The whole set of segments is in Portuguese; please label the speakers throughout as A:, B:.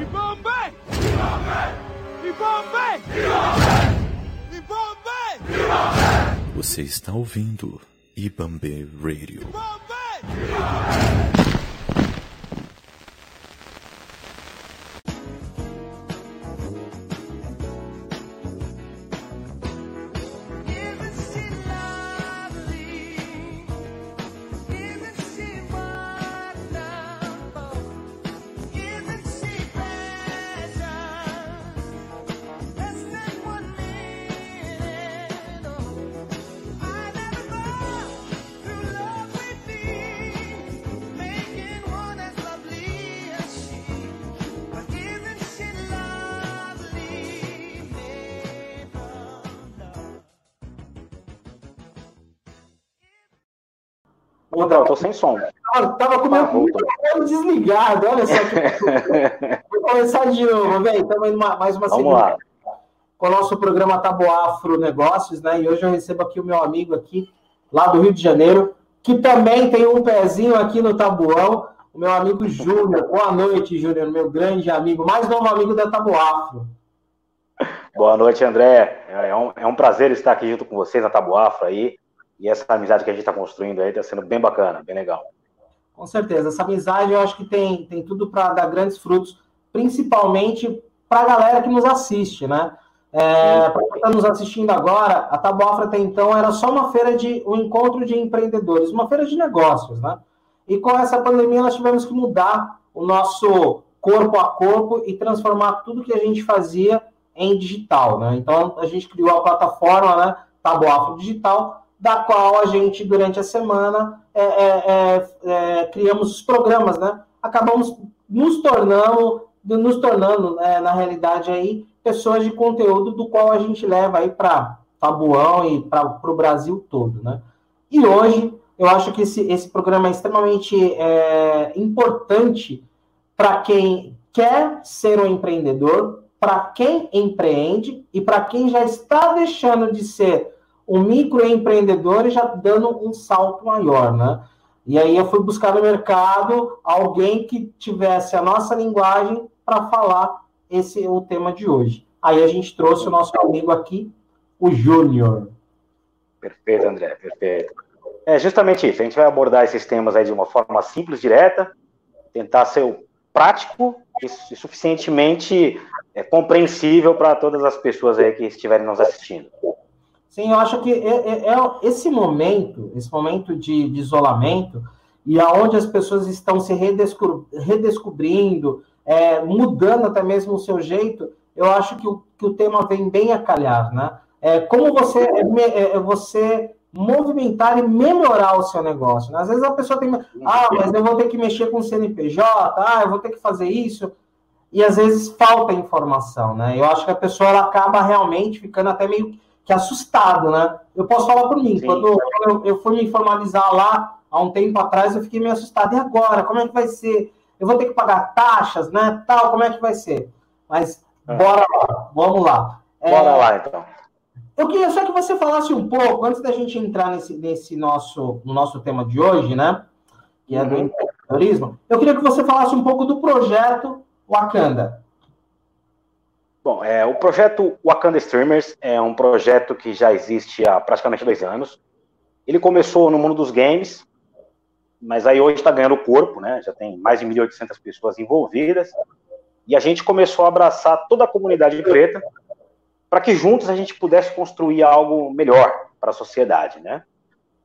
A: Ibambe! Ibambe! Ibambe!
B: Você está ouvindo Ibambe Radio.
C: Não, eu
D: desligado, olha só. Que... Vou começar de novo, velho. Estamos indo mais uma
C: Vamos lá.
D: com o nosso programa Taboafro Negócios, né? E hoje eu recebo aqui o meu amigo aqui, lá do Rio de Janeiro, que também tem um pezinho aqui no Tabuão, o meu amigo Júnior. Boa noite, Júnior, meu grande amigo, mais novo amigo da Taboafro.
C: Boa noite, André. É um, é um prazer estar aqui junto com vocês na Taboafro aí. E essa amizade que a gente está construindo aí está sendo bem bacana, bem legal.
D: Com certeza. Essa amizade eu acho que tem, tem tudo para dar grandes frutos, principalmente para a galera que nos assiste, né? É, para quem está nos assistindo agora, a Taboafra até então era só uma feira de um encontro de empreendedores, uma feira de negócios, né? E com essa pandemia nós tivemos que mudar o nosso corpo a corpo e transformar tudo que a gente fazia em digital, né? Então a gente criou a plataforma, né? Taboafra Digital, da qual a gente, durante a semana, é, é, é, criamos os programas, né? Acabamos nos tornando, nos tornando né, na realidade, aí, pessoas de conteúdo do qual a gente leva aí para Tabuão e para o Brasil todo, né? E hoje, eu acho que esse, esse programa é extremamente é, importante para quem quer ser um empreendedor, para quem empreende e para quem já está deixando de ser um microempreendedor já dando um salto maior, né? E aí eu fui buscar no mercado alguém que tivesse a nossa linguagem para falar esse o tema de hoje. Aí a gente trouxe o nosso amigo aqui, o Júnior.
C: Perfeito, André, perfeito. É justamente isso. A gente vai abordar esses temas aí de uma forma simples, direta, tentar ser prático e suficientemente é, compreensível para todas as pessoas aí que estiverem nos assistindo.
D: Sim, eu acho que é, é, é esse momento, esse momento de, de, isolamento, e aonde as pessoas estão se redesco redescobrindo, é, mudando até mesmo o seu jeito, eu acho que o, que o tema vem bem a calhar, né? É, como você, é, é, você movimentar e melhorar o seu negócio. Né? Às vezes a pessoa tem, ah, mas eu vou ter que mexer com o CNPJ, ah, eu vou ter que fazer isso, e às vezes falta informação, né? Eu acho que a pessoa ela acaba realmente ficando até meio que assustado, né? Eu posso falar por mim, Sim. quando eu, eu fui me formalizar lá há um tempo atrás, eu fiquei meio assustado. E agora? Como é que vai ser? Eu vou ter que pagar taxas, né? Tal, como é que vai ser? Mas é. bora lá, vamos lá.
C: Bora é, lá, então.
D: Eu queria só que você falasse um pouco, antes da gente entrar nesse, nesse nosso, no nosso tema de hoje, né? Que é do uhum. empreendedorismo. Eu queria que você falasse um pouco do projeto Wakanda.
C: Bom, é, o projeto Wakanda Streamers é um projeto que já existe há praticamente dois anos. Ele começou no mundo dos games, mas aí hoje está ganhando corpo, né? Já tem mais de 1.800 pessoas envolvidas. E a gente começou a abraçar toda a comunidade preta para que juntos a gente pudesse construir algo melhor para a sociedade, né?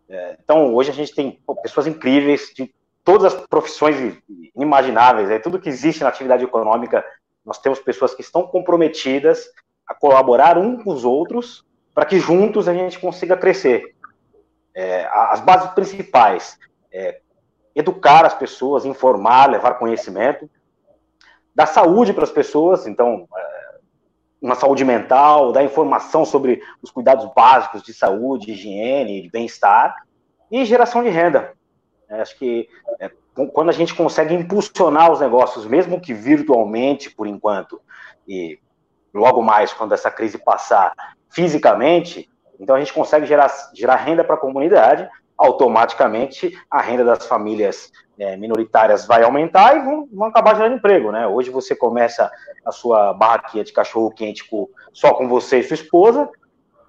C: É, então, hoje a gente tem pessoas incríveis de todas as profissões inimagináveis, é, tudo que existe na atividade econômica nós temos pessoas que estão comprometidas a colaborar um com os outros para que juntos a gente consiga crescer. É, as bases principais é educar as pessoas, informar, levar conhecimento, dar saúde para as pessoas, então é, uma saúde mental, dar informação sobre os cuidados básicos de saúde, higiene, de bem-estar e geração de renda. É, acho que é, quando a gente consegue impulsionar os negócios, mesmo que virtualmente, por enquanto, e logo mais, quando essa crise passar, fisicamente, então a gente consegue gerar, gerar renda para a comunidade automaticamente a renda das famílias é, minoritárias vai aumentar e vão, vão, acabar gerando emprego, né? Hoje você começa a sua barraquinha de cachorro quente com, só com você e sua esposa,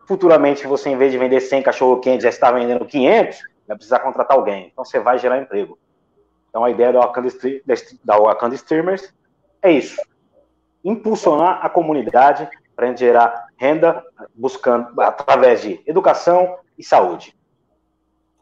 C: futuramente você, em vez de vender 100 cachorro quente, já está vendendo 500, vai precisar contratar alguém, então você vai gerar emprego. Então a ideia da Wakanda, da Wakanda Streamers é isso, impulsionar a comunidade para a gente gerar renda buscando através de educação e saúde.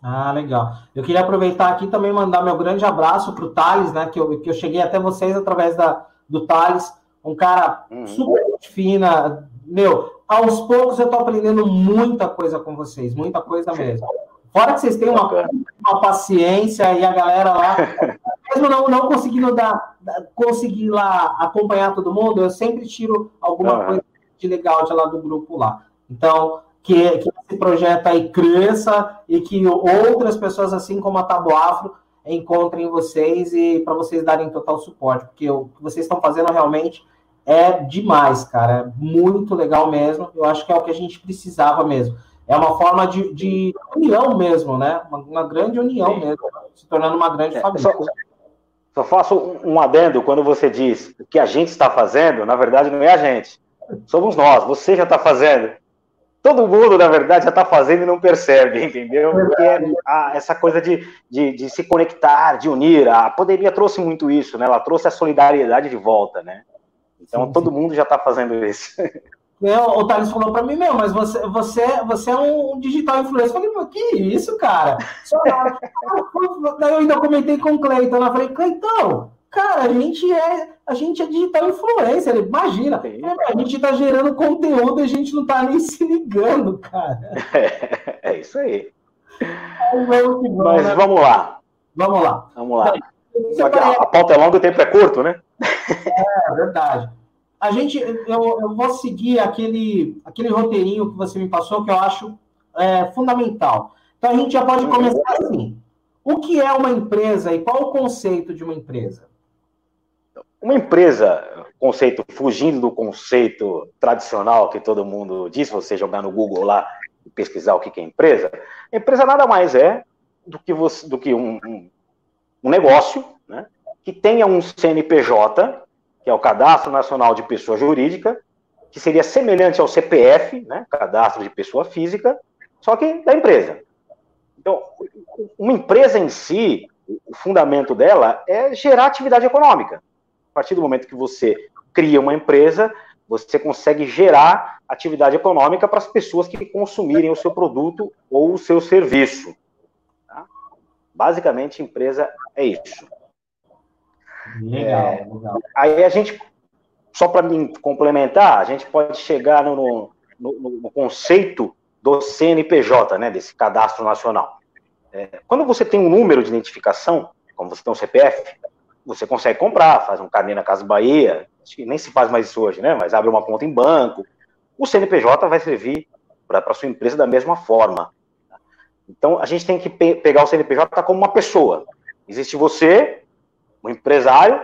D: Ah, legal. Eu queria aproveitar aqui também mandar meu grande abraço para o Thales, né? Que eu, que eu cheguei até vocês através da, do Thales, um cara uhum. super fina. Meu, aos poucos eu estou aprendendo muita coisa com vocês, muita coisa mesmo. Fora que vocês têm uma, uma paciência e a galera lá, mesmo não, não conseguindo dar, conseguir lá acompanhar todo mundo, eu sempre tiro alguma uhum. coisa de legal de lá do grupo lá. Então, que, que esse projeto aí cresça e que outras pessoas, assim como a Tabo Afro, encontrem vocês e para vocês darem total suporte, porque o que vocês estão fazendo realmente é demais, cara. É muito legal mesmo. Eu acho que é o que a gente precisava mesmo. É uma forma de, de união mesmo, né? Uma, uma grande união Sim. mesmo, se tornando uma grande é, família.
C: Só, só faço um adendo quando você diz o que a gente está fazendo, na verdade não é a gente. Somos nós, você já está fazendo todo mundo, na verdade, já está fazendo e não percebe, entendeu? Porque a, essa coisa de, de, de, se conectar, de unir, a pandemia trouxe muito isso, né? Ela trouxe a solidariedade de volta, né? Então todo mundo já está fazendo isso.
D: É, o Thales falou para mim, meu, mas você, você, você é um digital influencer. Eu falei, que isso, cara? Só, Daí eu ainda comentei com o Cleiton. Eu falei, Cleiton, Cara, a gente é, a gente é digital influencer, imagina. A gente está gerando conteúdo e a gente não está nem se ligando, cara.
C: É, é isso aí. É Mas né? vamos lá.
D: Vamos lá.
C: Vamos lá. A, a pauta é longa, o tempo é curto, né?
D: É, verdade. A gente, eu, eu vou seguir aquele, aquele roteirinho que você me passou, que eu acho é, fundamental. Então a gente já pode começar assim. O que é uma empresa e qual o conceito de uma empresa?
C: Uma empresa, conceito fugindo do conceito tradicional que todo mundo diz, você jogar no Google lá e pesquisar o que é empresa, empresa nada mais é do que, você, do que um, um, um negócio né, que tenha um CNPJ, que é o Cadastro Nacional de Pessoa Jurídica, que seria semelhante ao CPF, né, Cadastro de Pessoa Física, só que da empresa. Então, uma empresa em si, o fundamento dela é gerar atividade econômica. A partir do momento que você cria uma empresa, você consegue gerar atividade econômica para as pessoas que consumirem o seu produto ou o seu serviço. Tá? Basicamente, empresa é isso.
D: Legal, é, legal.
C: Aí a gente, só para me complementar, a gente pode chegar no, no, no, conceito do CNPJ, né, desse cadastro nacional. É, quando você tem um número de identificação, como você tem um CPF, você consegue comprar, faz um carnê na Casa Bahia, nem se faz mais isso hoje, né? Mas abre uma conta em banco. O CNPJ vai servir para a sua empresa da mesma forma. Então, a gente tem que pe pegar o CNPJ como uma pessoa. Existe você, o empresário,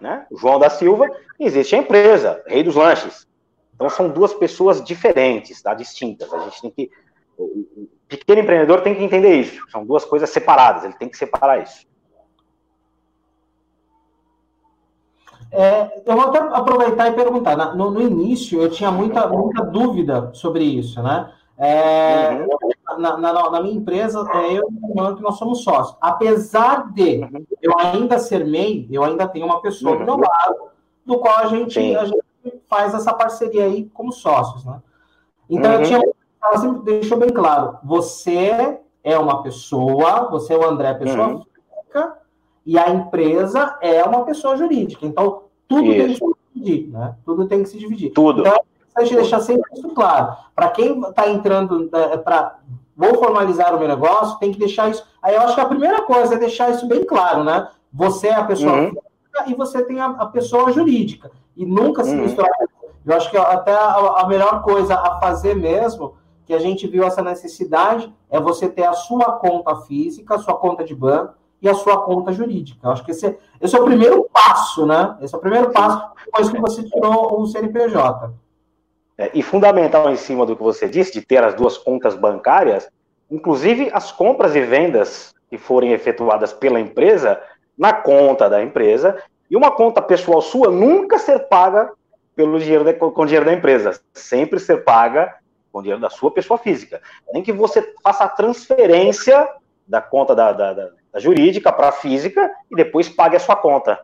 C: né? O João da Silva, e existe a empresa, Rei dos Lanches. Então, são duas pessoas diferentes, tá? distintas. A gente tem que. O pequeno empreendedor tem que entender isso. São duas coisas separadas, ele tem que separar isso.
D: É, eu vou até aproveitar e perguntar. No, no, início, eu tinha muita, muita dúvida sobre isso, né? É, uhum. Na, na, na, minha empresa, é, eu e o que nós somos sócios. Apesar de uhum. eu ainda ser MEI, eu ainda tenho uma pessoa do meu uhum. lado, do qual a gente, a gente faz essa parceria aí como sócios, né? Então, eu tinha, ela sempre deixou bem claro, você é uma pessoa, você é o André, pessoa uhum. física, e a empresa é uma pessoa jurídica. Então, tudo isso. tem que se dividir, né? Tudo tem que se dividir.
C: Tudo. Então,
D: a gente deixar sempre isso claro. Para quem está entrando é, para vou formalizar o meu negócio, tem que deixar isso. Aí eu acho que a primeira coisa é deixar isso bem claro, né? Você é a pessoa uhum. física e você tem a, a, pessoa jurídica. E nunca se uhum. misturar. Eu acho que até a, a melhor coisa a fazer mesmo, que a gente viu essa necessidade, é você ter a sua conta física, a sua conta de banco, e a sua conta jurídica. Eu acho que esse, esse, é o primeiro passo, né? Esse é o primeiro passo depois que você tirou o CNPJ.
C: É, e fundamental em cima do que você disse, de ter as duas contas bancárias, inclusive as compras e vendas que forem efetuadas pela empresa na conta da empresa e uma conta pessoal sua nunca ser paga pelo dinheiro da, com dinheiro da empresa, sempre ser paga com dinheiro da sua pessoa física. Nem que você faça a transferência da conta da, da, da, jurídica para a física e depois pague a sua conta.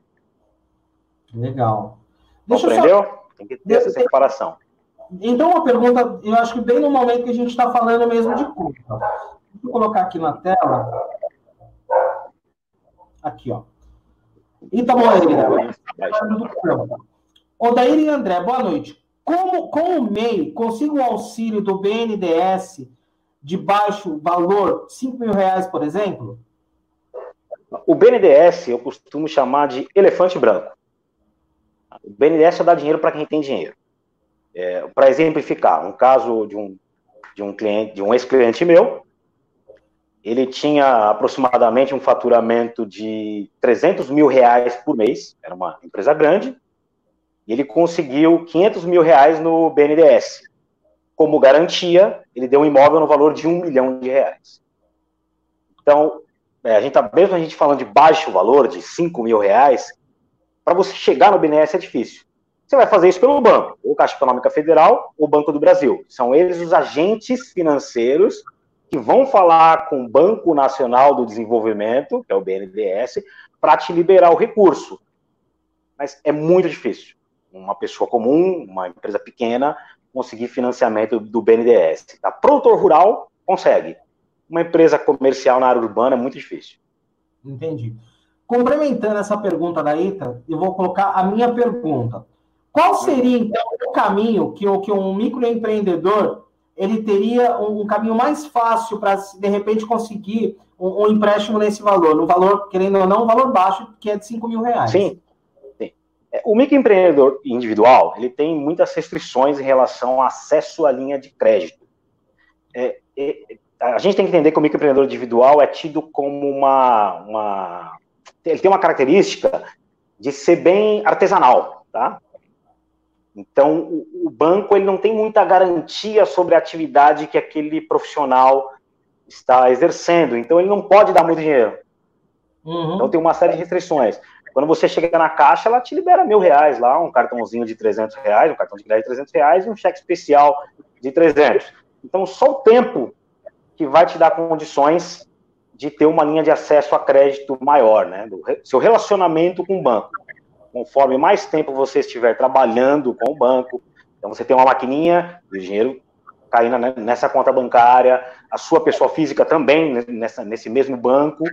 D: Legal.
C: Deixa Compreendeu? Só... Tem que ter essa separação.
D: Então, uma pergunta, eu acho que bem no momento que a gente está falando mesmo de culpa. Deixa eu colocar aqui na tela. Aqui, ó. Itamoeira. Odair e André, boa noite. Como, com o MEI, consigo o auxílio do BNDES de baixo valor, 5 mil reais, por exemplo?
C: O BNDES eu costumo chamar de elefante branco. O BNDES só dá dinheiro para quem tem dinheiro. É, para exemplificar, um caso de um, de um cliente, de um ex-cliente meu, ele tinha aproximadamente um faturamento de 300 mil reais por mês, era uma empresa grande, e ele conseguiu 500 mil reais no BNDES. Como garantia, ele deu um imóvel no valor de um milhão de reais. Então, é, a gente tá, mesmo a gente falando de baixo valor, de 5 mil reais, para você chegar no BNDES é difícil. Você vai fazer isso pelo banco, ou Caixa Econômica Federal, ou Banco do Brasil. São eles os agentes financeiros que vão falar com o Banco Nacional do Desenvolvimento, que é o BNDES, para te liberar o recurso. Mas é muito difícil. Uma pessoa comum, uma empresa pequena, conseguir financiamento do BNDES. Tá? Produtor rural consegue. Uma empresa comercial na área urbana é muito difícil.
D: Entendi. Complementando essa pergunta da Ita, eu vou colocar a minha pergunta. Qual seria, então, o caminho que, que um microempreendedor ele teria um, um caminho mais fácil para, de repente, conseguir um, um, empréstimo nesse valor, no valor, querendo ou não, um valor baixo, que é de 5 mil reais?
C: Sim. sim. É, o microempreendedor individual, ele tem muitas restrições em relação ao acesso à linha de crédito. É, é, a gente tem que entender que o microempreendedor individual é tido como uma, uma... Ele tem uma característica de ser bem artesanal, tá? Então, o, o, banco ele não tem muita garantia sobre a atividade que aquele profissional está exercendo. Então, ele não pode dar muito dinheiro. Uhum. Então, tem uma série de restrições. Quando você chega na caixa, ela te libera mil reais lá, um cartãozinho de 300 reais, um cartão de crédito de 300 reais e um cheque especial de 300. Então, só o tempo que vai te dar condições de ter uma linha de acesso a crédito maior, né? Do seu relacionamento com o banco conforme mais tempo você estiver trabalhando com o banco, então você tem uma maquininha o dinheiro caindo nessa conta bancária, a sua pessoa física também nessa, nesse mesmo banco,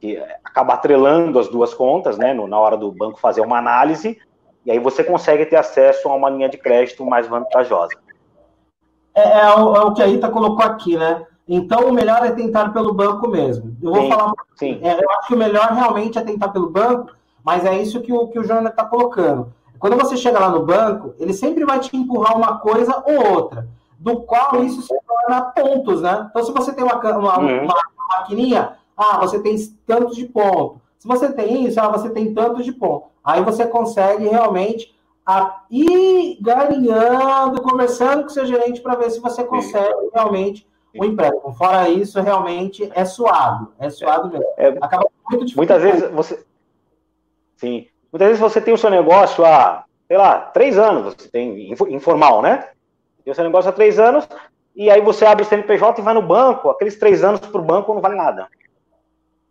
C: que acaba atrelando as duas contas, né, na hora do banco fazer uma análise, e aí você consegue ter acesso a uma linha de crédito mais vantajosa.
D: É, é, o, é o, que a Ita colocou aqui, né? Então, o melhor é tentar pelo banco mesmo. Eu vou sim, falar. Sim. É, eu acho que o melhor realmente é tentar pelo banco, mas é isso que o, que o Jornal está colocando. Quando você chega lá no banco, ele sempre vai te empurrar uma coisa ou outra, do qual isso se torna pontos, né? Então, se você tem uma, uma, uhum. uma maquininha, ah, você tem tantos de ponto. Se você tem isso, ah, você tem tantos de ponto. Aí você consegue realmente a, ir galinhando, conversando com seu gerente para ver se você consegue Sim. realmente o empréstimo. Fora isso, realmente é suado. É suado mesmo.
C: É, Acaba muito difícil. Muitas vezes você, Sim. Muitas vezes você tem o seu negócio há, sei lá, três anos, você tem informal, né? Tem o seu negócio há três anos, e aí você abre o CNPJ e vai no banco, aqueles três anos para o banco não vale nada.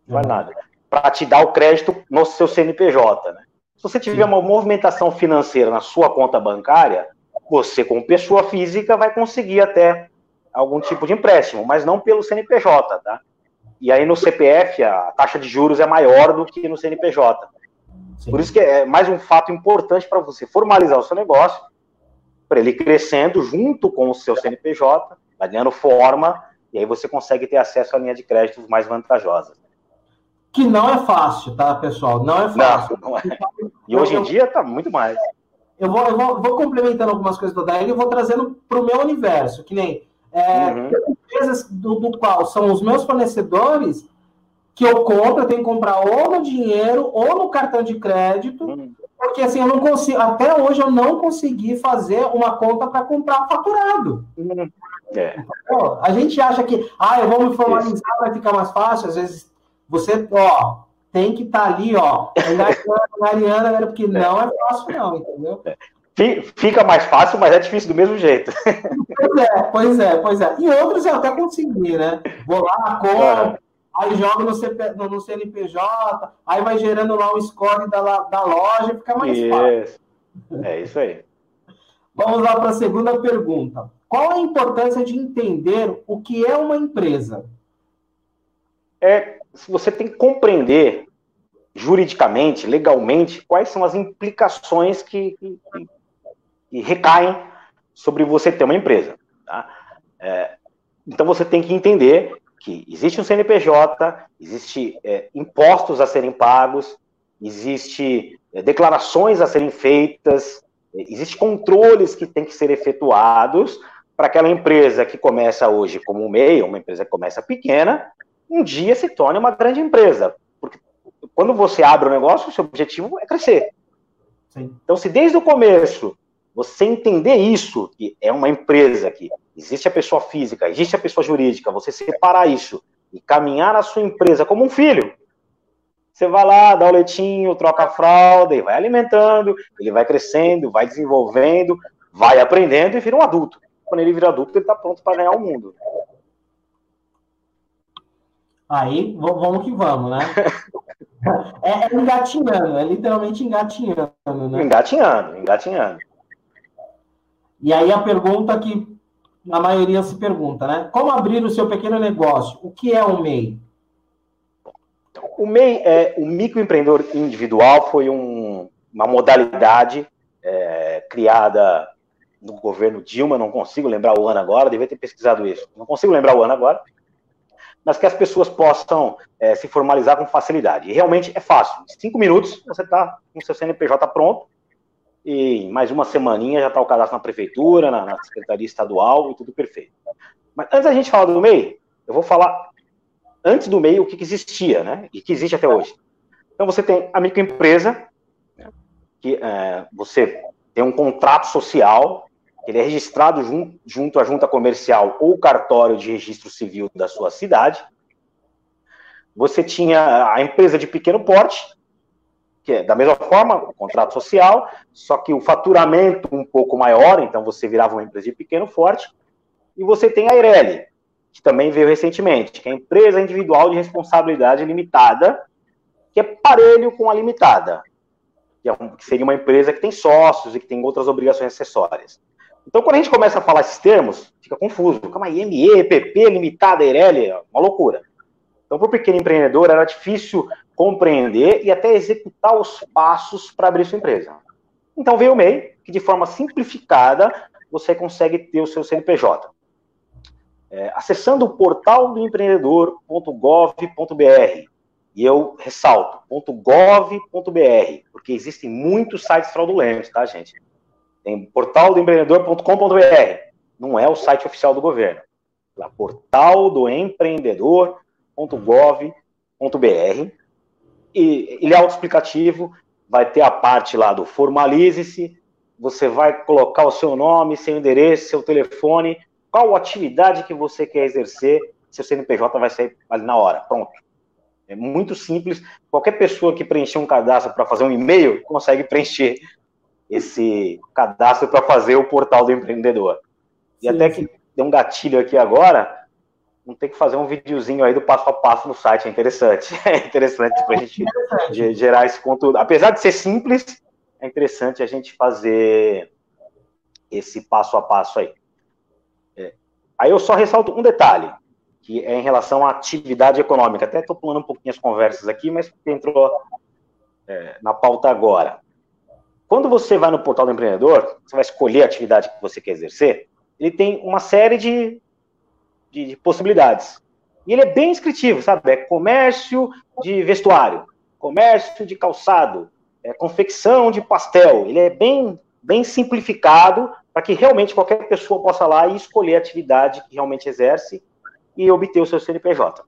C: Não vale nada. Para te dar o crédito no seu CNPJ, né? Se você tiver uma movimentação financeira na sua conta bancária, você, como pessoa física, vai conseguir até algum tipo de empréstimo, mas não pelo CNPJ, tá? E aí no CPF a taxa de juros é maior do que no CNPJ. Sim. Por isso que é mais um fato importante para você formalizar o seu negócio, para ele crescendo junto com o seu CNPJ, vai ganhando forma, e aí você consegue ter acesso à linha de créditos mais vantajosa.
D: Que não é fácil, tá, pessoal? Não é fácil. Não, não é.
C: E hoje em dia está muito mais.
D: Eu vou, eu vou, vou, complementando algumas coisas do Daí e vou trazendo para o meu universo, que nem é, uhum. empresas do, do qual são os meus fornecedores, que eu compro, eu tenho que comprar ou no dinheiro ou no cartão de crédito, hum. porque assim, eu não consigo, até hoje eu não consegui fazer uma conta para comprar faturado. Hum. É. A gente acha que, ah, eu vou me formalizar, Isso. vai ficar mais fácil. Às vezes você, ó, tem que estar tá ali, ó, Mariana, porque não é fácil, não, entendeu?
C: Fica mais fácil, mas é difícil do mesmo jeito.
D: Pois é, pois é, pois é. E outros eu até consegui, né? Vou lá, compro, aí jogo no, CP, no, no, CNPJ, aí vai gerando lá o score da, da loja, fica mais
C: isso.
D: fácil.
C: É isso aí.
D: Vamos lá para a segunda pergunta. Qual a importância de entender o que é uma empresa?
C: É, você tem que compreender juridicamente, legalmente, quais são as implicações que, que, que recaem sobre você ter uma empresa. Tá? É, então você tem que entender que existe um CNPJ, existe é, impostos a serem pagos, existe é, declarações a serem feitas, existe controles que têm que ser efetuados para aquela empresa que começa hoje como um MEI, uma empresa que começa pequena, um dia se torne uma grande empresa. Porque quando você abre o negócio, o seu objetivo é crescer. Sim. Então, se desde o começo você entender isso, que é uma empresa, que existe a pessoa física, existe a pessoa jurídica, você separar isso e caminhar a sua empresa como um filho, você vai lá, dá o leitinho, troca a fralda e vai alimentando, ele vai crescendo, vai desenvolvendo, vai aprendendo e vira um adulto. Quando ele vira adulto, ele está pronto para ganhar o mundo.
D: Aí, vamos que vamos, né? É, é engatinhando, é literalmente engatinhando, né?
C: Engatinhando, engatinhando.
D: E aí a pergunta que a maioria se pergunta, né? Como abrir o seu pequeno negócio? O que é o MEI?
C: O MEI, é, o microempreendedor individual, foi um, uma modalidade é, criada no governo Dilma, não consigo lembrar o ano agora, devia ter pesquisado isso, não consigo lembrar o ano agora, mas que as pessoas possam é, se formalizar com facilidade. E realmente é fácil. Em cinco minutos você está com seu CNPJ pronto, e mais uma semaninha já está o cadastro na prefeitura, na, na, Secretaria Estadual e tudo perfeito. Mas antes da gente falar do MEI, eu vou falar antes do MEI o que, existia, né? E que existe até hoje. Então você tem a microempresa, que é, você tem um contrato social, ele é registrado junto à junta comercial ou cartório de registro civil da sua cidade. Você tinha a empresa de pequeno porte, que é da mesma forma, o contrato social, só que o faturamento um pouco maior, então você virava uma empresa de pequeno forte, e você tem a Ireli, que também veio recentemente, que é a empresa individual de responsabilidade limitada, que é parelho com a limitada, que, é um, que seria uma empresa que tem sócios e que tem outras obrigações acessórias. Então, quando a gente começa a falar esses termos, fica confuso. Calma aí, ME, EPP, limitada, Ireli, é uma loucura. Então, para o pequeno empreendedor, era difícil compreender e até executar os passos para abrir sua empresa. Então veio o MEI, que de forma simplificada você consegue ter o seu CNPJ. É, acessando o portal do empreendedor.gov.br, e eu ressalto, .gov.br, porque existem muitos sites fraudulentos, tá, gente? Tem portal do empreendedor.com.br, não é o site oficial do governo. Lá, portal do empreendedor.gov.br, e ele é autoexplicativo, vai ter a parte lá do formalize-se, você vai colocar o seu nome, seu endereço, seu telefone, qual atividade que você quer exercer, seu CNPJ vai sair ali na hora, pronto. É muito simples, qualquer pessoa que preencher um cadastro para fazer um e-mail, consegue preencher esse cadastro para fazer o portal do empreendedor. E sim, até que deu um gatilho aqui agora, não tem que fazer um videozinho aí do passo a passo no site, é interessante. É interessante para a gente gerar esse conteúdo. Apesar de ser simples, é interessante a gente fazer esse passo a passo aí. É. Aí eu só ressalto um detalhe, que é em relação à atividade econômica. Até estou pulando um pouquinho as conversas aqui, mas entrou é, na pauta agora. Quando você vai no portal do empreendedor, você vai escolher a atividade que você quer exercer, ele tem uma série de de, de possibilidades. E ele é bem descritivo, sabe? É comércio de vestuário, comércio de calçado, é confecção de pastel. Ele é bem, bem simplificado para que realmente qualquer pessoa possa lá e escolher a atividade que realmente exerce e obter o seu CNPJ.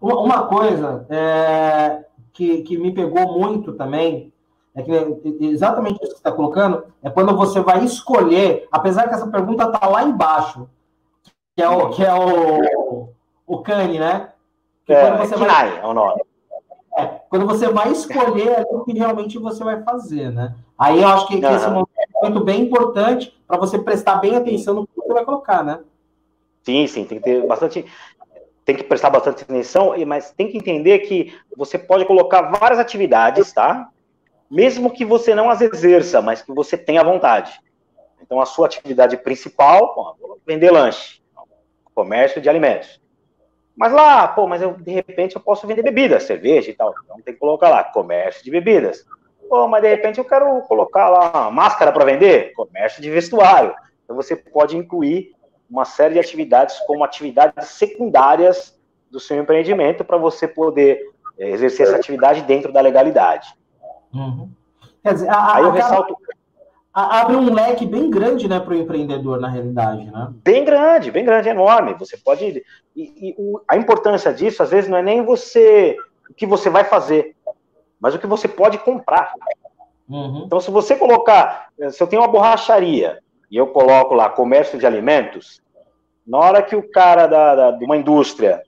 D: Uma coisa é, que, que me pegou muito também é que exatamente isso que você está colocando, é quando você vai escolher, apesar que essa pergunta está lá embaixo, que é o, que é o, o Cane, né?
C: Que é, quando você é vai, é o nome.
D: É, quando você vai escolher é o que realmente você vai fazer, né? Aí eu acho que, que esse é um momento bem importante para você prestar bem atenção no que você vai colocar, né?
C: Sim, sim, tem que ter bastante tem que prestar bastante atenção, mas tem que entender que você pode colocar várias atividades, tá? Mesmo que você não as exerça, mas que você tenha vontade. Então, a sua atividade principal, vender lanche, comércio de alimentos. Mas lá, pô, mas eu, de repente eu posso vender bebidas, cerveja e tal. Então tem que colocar lá, comércio de bebidas. Pô, mas de repente eu quero colocar lá máscara para vender, comércio de vestuário. Então você pode incluir uma série de atividades como atividades secundárias do seu empreendimento para você poder é, exercer essa atividade dentro da legalidade.
D: Uhum. Quer dizer, a, Aí eu a, ressalto. A, abre um leque bem grande né, para o empreendedor, na realidade. Né?
C: Bem grande, bem grande, enorme. Você pode. E, e o, a importância disso, às vezes, não é nem você o que você vai fazer, mas o que você pode comprar. Uhum. Então, se você colocar, se eu tenho uma borracharia e eu coloco lá comércio de alimentos, na hora que o cara da, da, de uma indústria,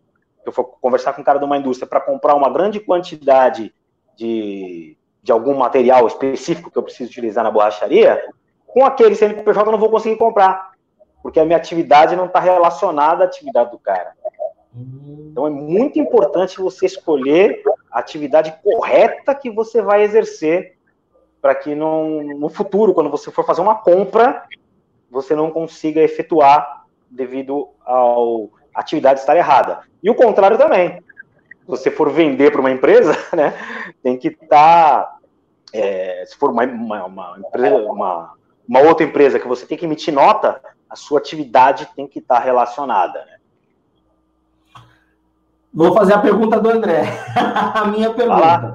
C: eu for conversar com o cara de uma indústria para comprar uma grande quantidade de, de algum material específico que eu preciso utilizar na borracharia, com aquele CNPJ eu não vou conseguir comprar, porque a minha atividade não está relacionada à atividade do cara. Então é muito importante você escolher a atividade correta que você vai exercer para que no, futuro, quando você for fazer uma compra, você não consiga efetuar devido ao atividade estar errada. E o contrário também. Se você for vender para uma empresa, né, tem que estar. Tá, é, se for uma, uma, uma, empresa, uma, uma, outra empresa que você tem que emitir nota, a sua atividade tem que estar relacionada. Né?
D: Vou fazer a pergunta do André. a minha pergunta.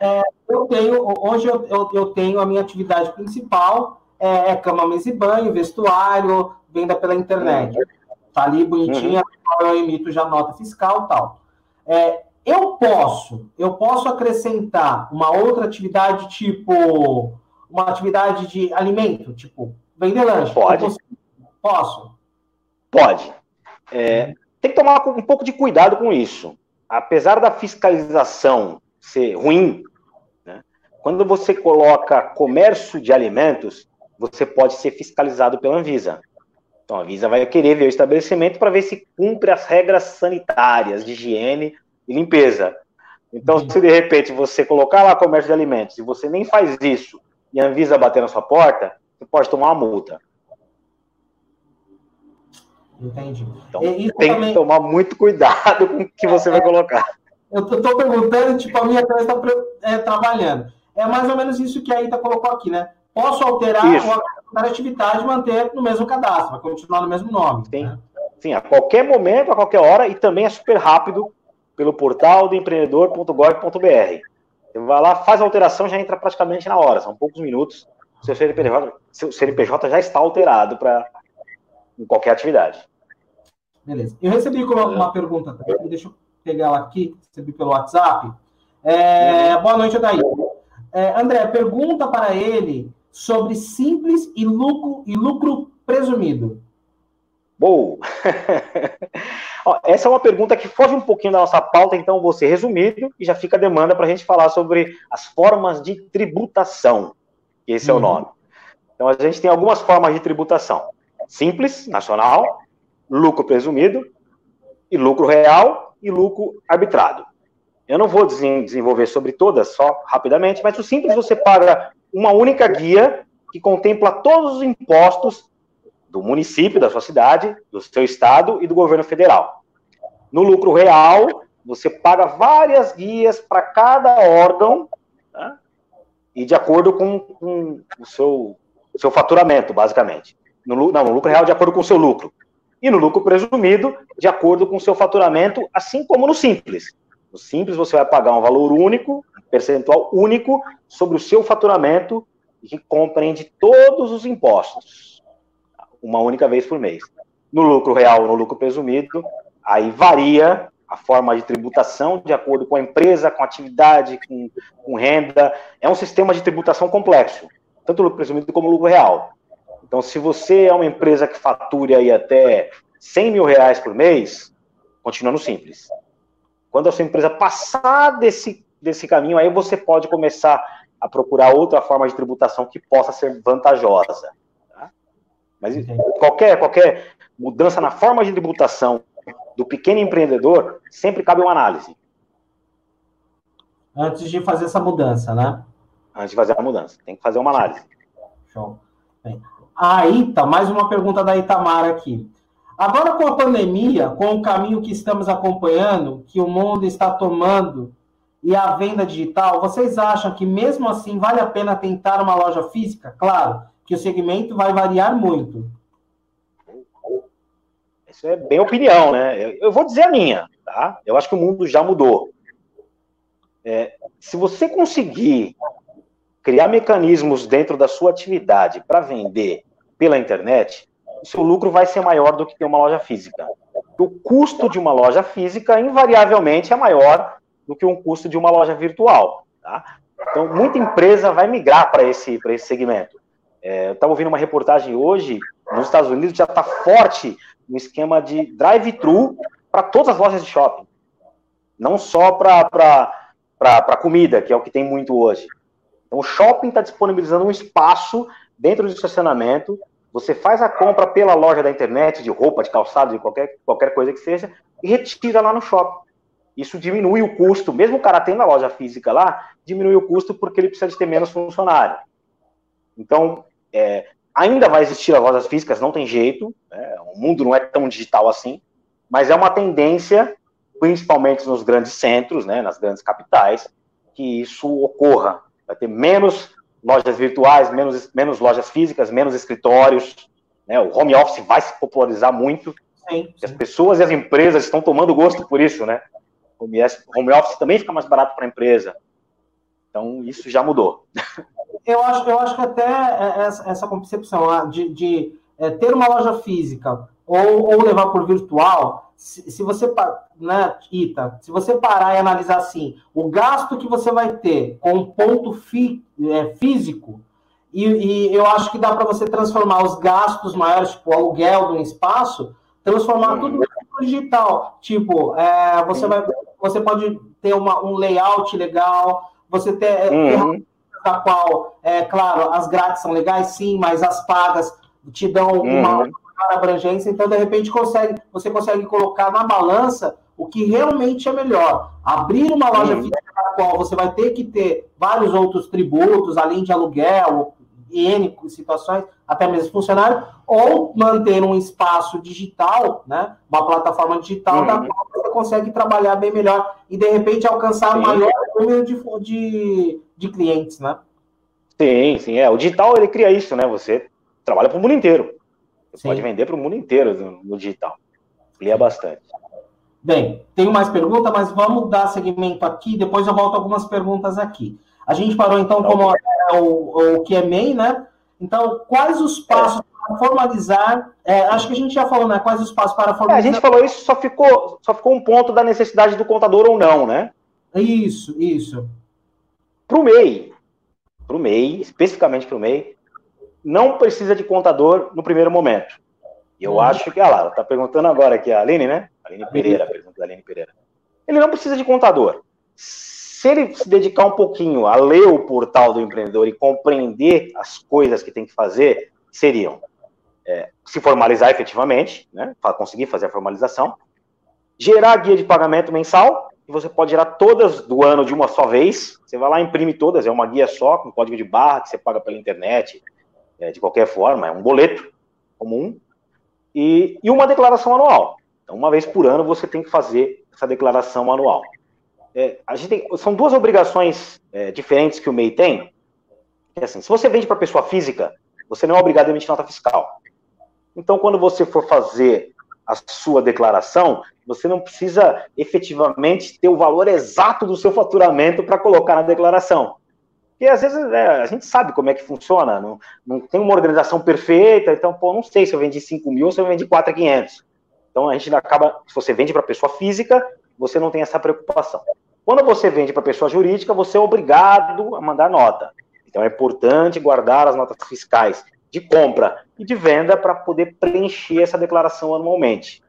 D: É, eu tenho, hoje eu, eu, eu tenho a minha atividade principal é, é cama, mesa e banho, vestuário, venda pela internet. Tá ali bonitinha, uhum. eu emito já nota fiscal tal. É, eu posso, eu posso acrescentar uma outra atividade, tipo, uma atividade de alimento, tipo, vender lanche.
C: Pode.
D: Posso?
C: Pode. É, tem que tomar um pouco de cuidado com isso. Apesar da fiscalização ser ruim, né, quando você coloca comércio de alimentos, você pode ser fiscalizado pela Anvisa. Então, a Anvisa vai querer ver o estabelecimento para ver se cumpre as regras sanitárias de higiene e limpeza. Então, se de repente você colocar lá comércio de alimentos e você nem faz isso e a Anvisa bater na sua porta, você pode tomar uma multa.
D: Entendi.
C: Então, tem também... que tomar muito cuidado com o que você vai colocar.
D: Eu estou perguntando, tipo, a minha cabeça está é, trabalhando. É mais ou menos isso que a Ita colocou aqui, né? Posso alterar a atividade e manter no mesmo cadastro, vai continuar no mesmo nome.
C: Sim. Né? Sim, a qualquer momento, a qualquer hora, e também é super rápido pelo portal do empreendedor.gov.br. Você vai lá, faz a alteração, já entra praticamente na hora, são poucos minutos. Seu CNPJ, seu CNPJ já está alterado para em qualquer atividade.
D: Beleza. Eu recebi uma pergunta, deixa eu pegar ela aqui, recebi pelo WhatsApp. É, boa noite, Daí. É, André, pergunta para ele sobre simples e lucro, e lucro presumido?
C: Boa! Essa é uma pergunta que foge um pouquinho da nossa pauta, então vou ser resumido e já fica a demanda para a gente falar sobre as formas de tributação. Esse é o uhum. nome. Então a gente tem algumas formas de tributação: simples, nacional, lucro presumido, e lucro real e lucro arbitrado. Eu não vou desenvolver sobre todas, só rapidamente, mas o simples você paga uma única guia que contempla todos os impostos do município, da sua cidade, do seu estado e do governo federal. No lucro real, você paga várias guias para cada órgão tá? e de acordo com, com o seu, seu faturamento, basicamente. No, não, no lucro real, de acordo com o seu lucro. E no lucro presumido, de acordo com o seu faturamento, assim como no simples. No simples, você vai pagar um valor único, percentual único, sobre o seu faturamento, que compreende todos os impostos, uma única vez por mês. No lucro real, no lucro presumido, aí varia a forma de tributação de acordo com a empresa, com a atividade, com, com renda. É um sistema de tributação complexo, tanto lucro presumido como lucro real. Então, se você é uma empresa que fature aí até 100 mil reais por mês, continua no simples. Quando a sua empresa passar desse, desse caminho, aí você pode começar a procurar outra forma de tributação que possa ser vantajosa. Tá? Mas qualquer, qualquer mudança na forma de tributação do pequeno empreendedor, sempre cabe uma análise.
D: Antes de fazer essa mudança, né?
C: Antes de fazer a mudança, tem que fazer uma análise.
D: Show. Bem, a Ita, mais uma pergunta da Itamara aqui. Agora, com a pandemia, com o caminho que estamos acompanhando, que o mundo está tomando e a venda digital, vocês acham que mesmo assim vale a pena tentar uma loja física? Claro que o segmento vai variar muito.
C: Isso é bem opinião, né? Eu, eu vou dizer a minha, tá? Eu acho que o mundo já mudou. É, se você conseguir criar mecanismos dentro da sua atividade para vender pela internet, o seu lucro vai ser maior do que ter uma loja física. O custo de uma loja física, invariavelmente, é maior do que um custo de uma loja virtual. Tá? Então, muita empresa vai migrar para esse, esse segmento. É, eu estava ouvindo uma reportagem hoje, nos Estados Unidos já está forte um esquema de drive-thru para todas as lojas de shopping. Não só para comida, que é o que tem muito hoje. Então, o shopping está disponibilizando um espaço dentro do estacionamento. Você faz a compra pela loja da internet, de roupa, de calçado, de qualquer, qualquer coisa que seja, e retira lá no shopping. Isso diminui o custo, mesmo o cara tendo a loja física lá, diminui o custo porque ele precisa de ter menos funcionário. Então, é, Ainda vai existir as lojas físicas, não tem jeito, né? o mundo não é tão digital assim, mas é uma tendência, principalmente nos grandes centros, né, nas grandes capitais, que isso ocorra. Vai ter menos lojas virtuais, menos, menos lojas físicas, menos escritórios. Né? O home office vai se popularizar muito. Sim, sim. As pessoas e as empresas estão tomando gosto por isso, né? Home office também fica mais barato para a empresa. Então, isso já mudou.
D: Eu acho, eu acho que até é, essa concepção de, de é, ter uma loja física ou, ou levar por virtual, se, se, você, né, Ita, se você parar e analisar assim, o gasto que você vai ter com um ponto fi, é, físico, e, e, eu acho que dá para você transformar os gastos maiores, tipo o aluguel de um espaço, transformar uhum. tudo no digital. Tipo, é, você, vai, você pode ter uma, um layout legal, você ter, uhum da qual, é claro, as grátis são legais, sim, mas as pagas te dão uhum. uma maior abrangência, então de repente consegue, você consegue colocar na balança o que realmente é melhor. Abrir uma loja uhum. física na qual você vai ter que ter vários outros tributos, além de aluguel, N situações, até mesmo funcionário, ou manter um espaço digital, né, uma plataforma digital uhum. da qual você consegue trabalhar bem melhor e de repente alcançar um maior número de, de, de clientes, né?
C: Sim, sim, é. O digital ele cria isso, né? Você trabalha para o mundo inteiro. Você sim. pode vender para o mundo inteiro no, no digital. Cria bastante.
D: Bem, tenho mais perguntas, mas vamos dar seguimento aqui, depois eu volto algumas perguntas aqui. A gente parou então como é o, o QMA, né? Então, quais os passos para formalizar? É, acho que a gente já falou, né? Quais os passos para formalizar?
C: É, a gente falou isso, só ficou, só ficou um ponto da necessidade do contador ou não, né?
D: Isso, isso.
C: Para o MEI, para o MEI, especificamente para o MEI, não precisa de contador no primeiro momento. Eu hum. acho que, olha lá, está perguntando agora aqui a Aline, né? Aline Pereira, pergunta da Aline Pereira. Ele não precisa de contador. Se ele se dedicar um pouquinho a ler o portal do empreendedor e compreender as coisas que tem que fazer, seriam é, se formalizar efetivamente, né? Conseguir fazer a formalização, gerar guia de pagamento mensal, que você pode gerar todas do ano de uma só vez. Você vai lá, imprime todas, é uma guia só, com código de barra que você paga pela internet, é, de qualquer forma, é um boleto comum. E, e uma declaração anual. Então, uma vez por ano você tem que fazer essa declaração anual. É, a gente tem, são duas obrigações é, diferentes que o MEI tem. É assim, se você vende para pessoa física, você não é obrigado a emitir nota fiscal. Então, quando você for fazer a sua declaração, você não precisa efetivamente ter o valor exato do seu faturamento para colocar na declaração. Porque às vezes é, a gente sabe como é que funciona, não, não tem uma organização perfeita, então, pô, não sei se eu vendi 5 mil ou se eu vendi 4,500. Então a gente acaba, se você vende para pessoa física, você não tem essa preocupação. Quando você vende para pessoa jurídica, você é obrigado a mandar nota. Então é importante guardar as notas fiscais de compra e de venda para poder preencher essa declaração anualmente.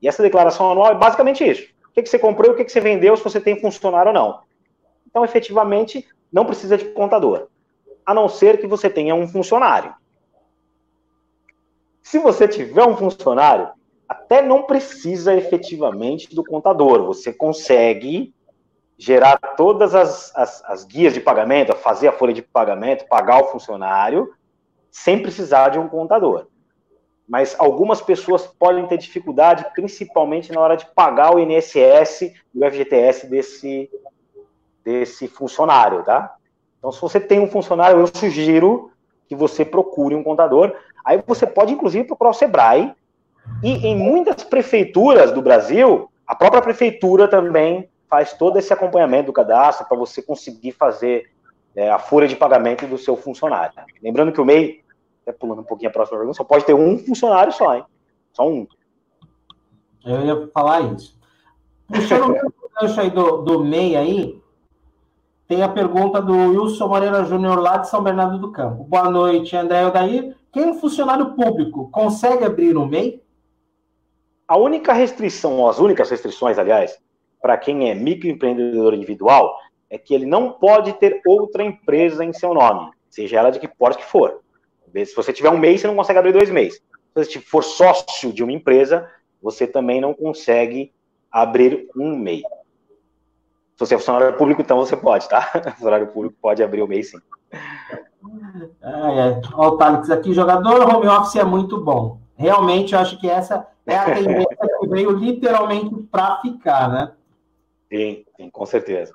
C: E essa declaração anual é basicamente isso. O que, você comprou o que você vendeu, se você tem funcionário ou não. Então, efetivamente, não precisa de contador. A não ser que você tenha um funcionário. Se você tiver um funcionário, até não precisa efetivamente do contador. Você consegue gerar todas as, as, as, guias de pagamento, fazer a folha de pagamento, pagar o funcionário, sem precisar de um contador. Mas algumas pessoas podem ter dificuldade, principalmente na hora de pagar o INSS e o FGTS desse, desse funcionário, tá? Então, se você tem um funcionário, eu sugiro que você procure um contador. Aí você pode, inclusive, procurar o Sebrae. E em muitas prefeituras do Brasil, a própria prefeitura também faz todo esse acompanhamento do cadastro para você conseguir fazer é, a folha de pagamento do seu funcionário. Lembrando que o MEI, até pulando um pouquinho a próxima pergunta, só pode ter um funcionário só, hein? Só um.
D: Eu ia falar isso. Puxando o gancho aí do, do MEI aí, tem a pergunta do Wilson Moreira Júnior, lá de São Bernardo do Campo. Boa noite, André Odair. Quem é funcionário público consegue abrir um MEI?
C: A única restrição, as únicas restrições, aliás, para quem é microempreendedor individual, é que ele não pode ter outra empresa em seu nome, seja ela de que porte que for. Se você tiver um mês, você não consegue abrir dois meses. Se você for sócio de uma empresa, você também não consegue abrir um MEI. Se você é funcionário público, então você pode, tá? funcionário público pode abrir o mês, sim.
D: É, é. Olha o Thales aqui, jogador home office é muito bom. Realmente, eu acho que essa é a tendência que veio literalmente para ficar, né?
C: Sim, sim, com certeza.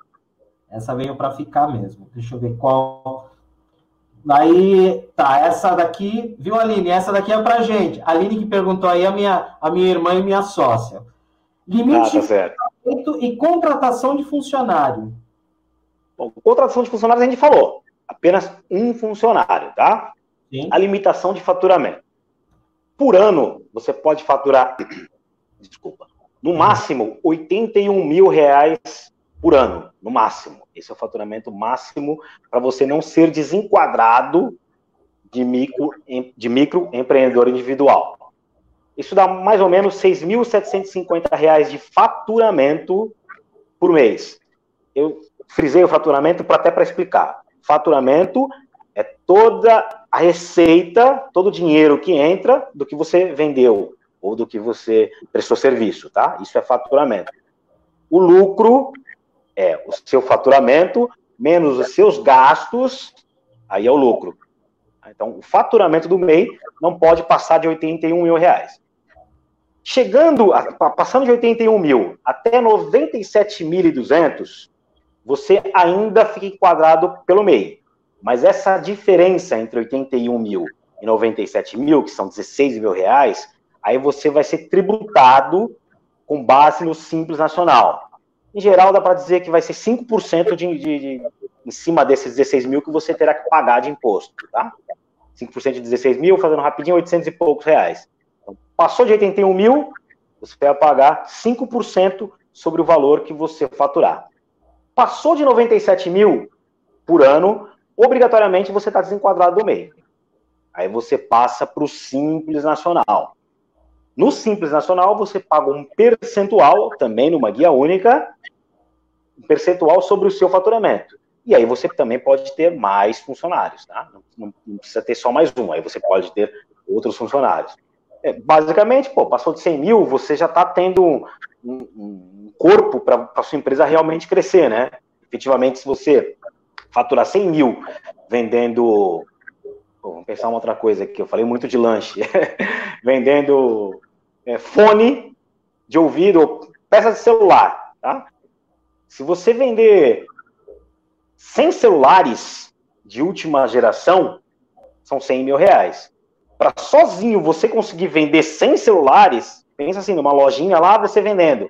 D: Essa veio para ficar mesmo. Deixa eu ver qual. Aí, tá, essa daqui, viu, Aline? Essa daqui é pra gente. A Aline que perguntou aí, a minha, a minha irmã e minha sócia. Limite ah, tá e contratação de funcionário.
C: Bom, contratação de funcionários a gente falou. Apenas um funcionário, tá? Sim. A limitação de faturamento. Por ano, você pode faturar, desculpa, no máximo 81 mil reais por ano, no máximo. Esse é o faturamento máximo para você não ser desenquadrado de micro, de micro empreendedor individual. Isso dá mais ou menos R$ 6.750 de faturamento por mês. Eu frisei o faturamento para até para explicar. Faturamento é toda a receita, todo o dinheiro que entra do que você vendeu ou do que você prestou serviço, tá? Isso é faturamento. O lucro é o seu faturamento menos os seus gastos, aí é o lucro. Então, o faturamento do MEI não pode passar de 81 mil reais. Chegando, a, passando de 81 mil até 97.200, você ainda fica enquadrado pelo MEI. Mas essa diferença entre 81 mil e 97 mil, que são 16 mil reais, aí você vai ser tributado com base no Simples Nacional. Em geral, dá para dizer que vai ser 5% de, de, de, em cima desses 16 mil que você terá que pagar de imposto, tá? 5% de 16 mil, fazendo rapidinho, 800 e poucos reais. Então, passou de 81 mil, você vai pagar 5% sobre o valor que você faturar. Passou de 97 mil por ano, obrigatoriamente você está desenquadrado do meio. Aí você passa para o Simples Nacional. No Simples Nacional, você paga um percentual, também numa guia única, um percentual sobre o seu faturamento. E aí você também pode ter mais funcionários, tá? Não, não precisa ter só mais um, aí você pode ter outros funcionários. É, basicamente, pô, passou de 100 mil, você já está tendo um, um corpo para a sua empresa realmente crescer, né? Efetivamente, se você faturar 100 mil vendendo. Pô, vamos pensar uma outra coisa aqui, eu falei muito de lanche. vendendo é, fone de ouvido, peça de celular, tá? Se você vender 100 celulares de última geração, são 100 mil reais. Para sozinho você conseguir vender 100 celulares, pensa assim, numa lojinha lá, você vendendo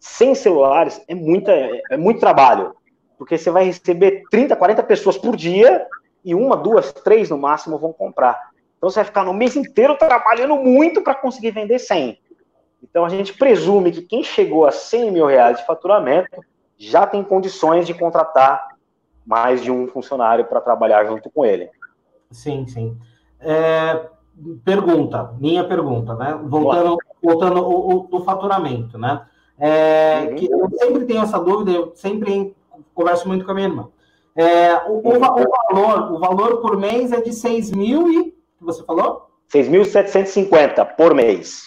C: 100 celulares, é, muita, é muito trabalho. Porque você vai receber 30, 40 pessoas por dia e uma, duas, três no máximo vão comprar. Então você vai ficar no mês inteiro trabalhando muito para conseguir vender 100. Então a gente presume que quem chegou a 100 mil reais de faturamento já tem condições de contratar mais de um funcionário para trabalhar junto com ele.
D: Sim, sim. É, pergunta, minha pergunta, né? Voltando, voltando o, o, o faturamento, né? É, uhum. que eu sempre tenho essa dúvida, eu sempre converso muito com a minha irmã. É, o, o, o, valor, o valor por mês é de 6 mil e. que você falou?
C: 6.750 por mês.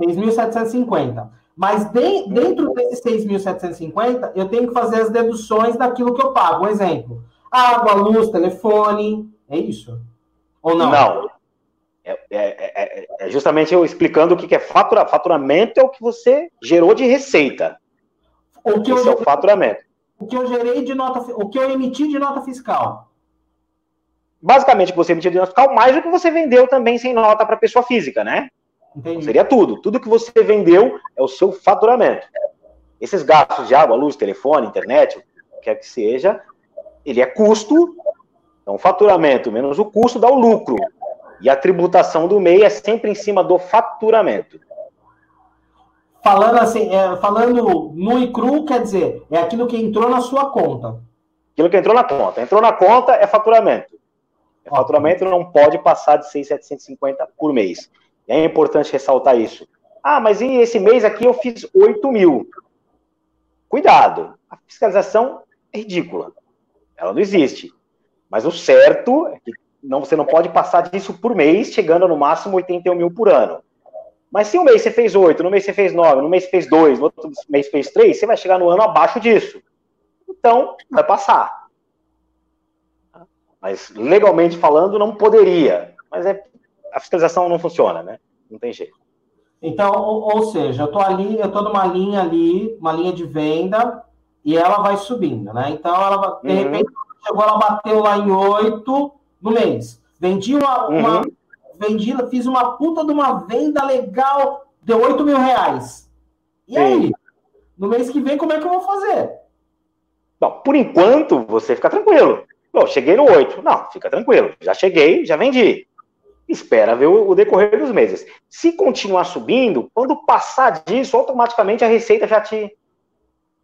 D: 6.750. Mas de, dentro desses 6.750, eu tenho que fazer as deduções daquilo que eu pago. Um exemplo: água, luz, telefone. É isso? Ou não?
C: Não. É, é, é, é justamente eu explicando o que é fatura, faturamento é o que você gerou de receita. O que Esse eu, é o faturamento.
D: O que eu gerei de nota, o que eu emiti de nota fiscal.
C: Basicamente, você emitiu de nota fiscal, mais o que você vendeu também sem nota para pessoa física, né? Então, seria tudo. Tudo que você vendeu é o seu faturamento. Esses gastos de água, luz, telefone, internet, o que quer que seja, ele é custo. Então, faturamento menos o custo dá o lucro. E a tributação do MEI é sempre em cima do faturamento.
D: Falando assim, é, falando nu e cru, quer dizer, é aquilo que entrou na sua conta.
C: Aquilo que entrou na conta. Entrou na conta é faturamento. É faturamento não pode passar de 6,750 por mês. E é importante ressaltar isso. Ah, mas e esse mês aqui eu fiz 8 mil. Cuidado, a fiscalização é ridícula. Ela não existe. Mas o certo é que não, você não pode passar disso por mês, chegando no máximo 81 mil por ano. Mas se um mês você fez 8, no mês você fez 9, no mês você fez 2, no outro mês fez 3, você vai chegar no ano abaixo disso. Então, vai passar. Mas, legalmente falando, não poderia. Mas é, a fiscalização não funciona, né? Não tem jeito.
D: Então, ou, ou seja, eu estou ali, eu estou numa linha ali, uma linha de venda, e ela vai subindo, né? Então, ela, de uhum. repente, chegou, ela bateu lá em 8, no mês. Vendi uma, uhum. Vendi, fiz uma puta de uma venda legal, deu 8 mil reais. E Sim. aí? No mês que vem, como é que eu vou fazer?
C: Bom, por enquanto, você fica tranquilo. Bom, cheguei no 8. Não, fica tranquilo. Já cheguei, já vendi. Espera ver o, o decorrer dos meses. Se continuar subindo, quando passar disso, automaticamente a receita já te,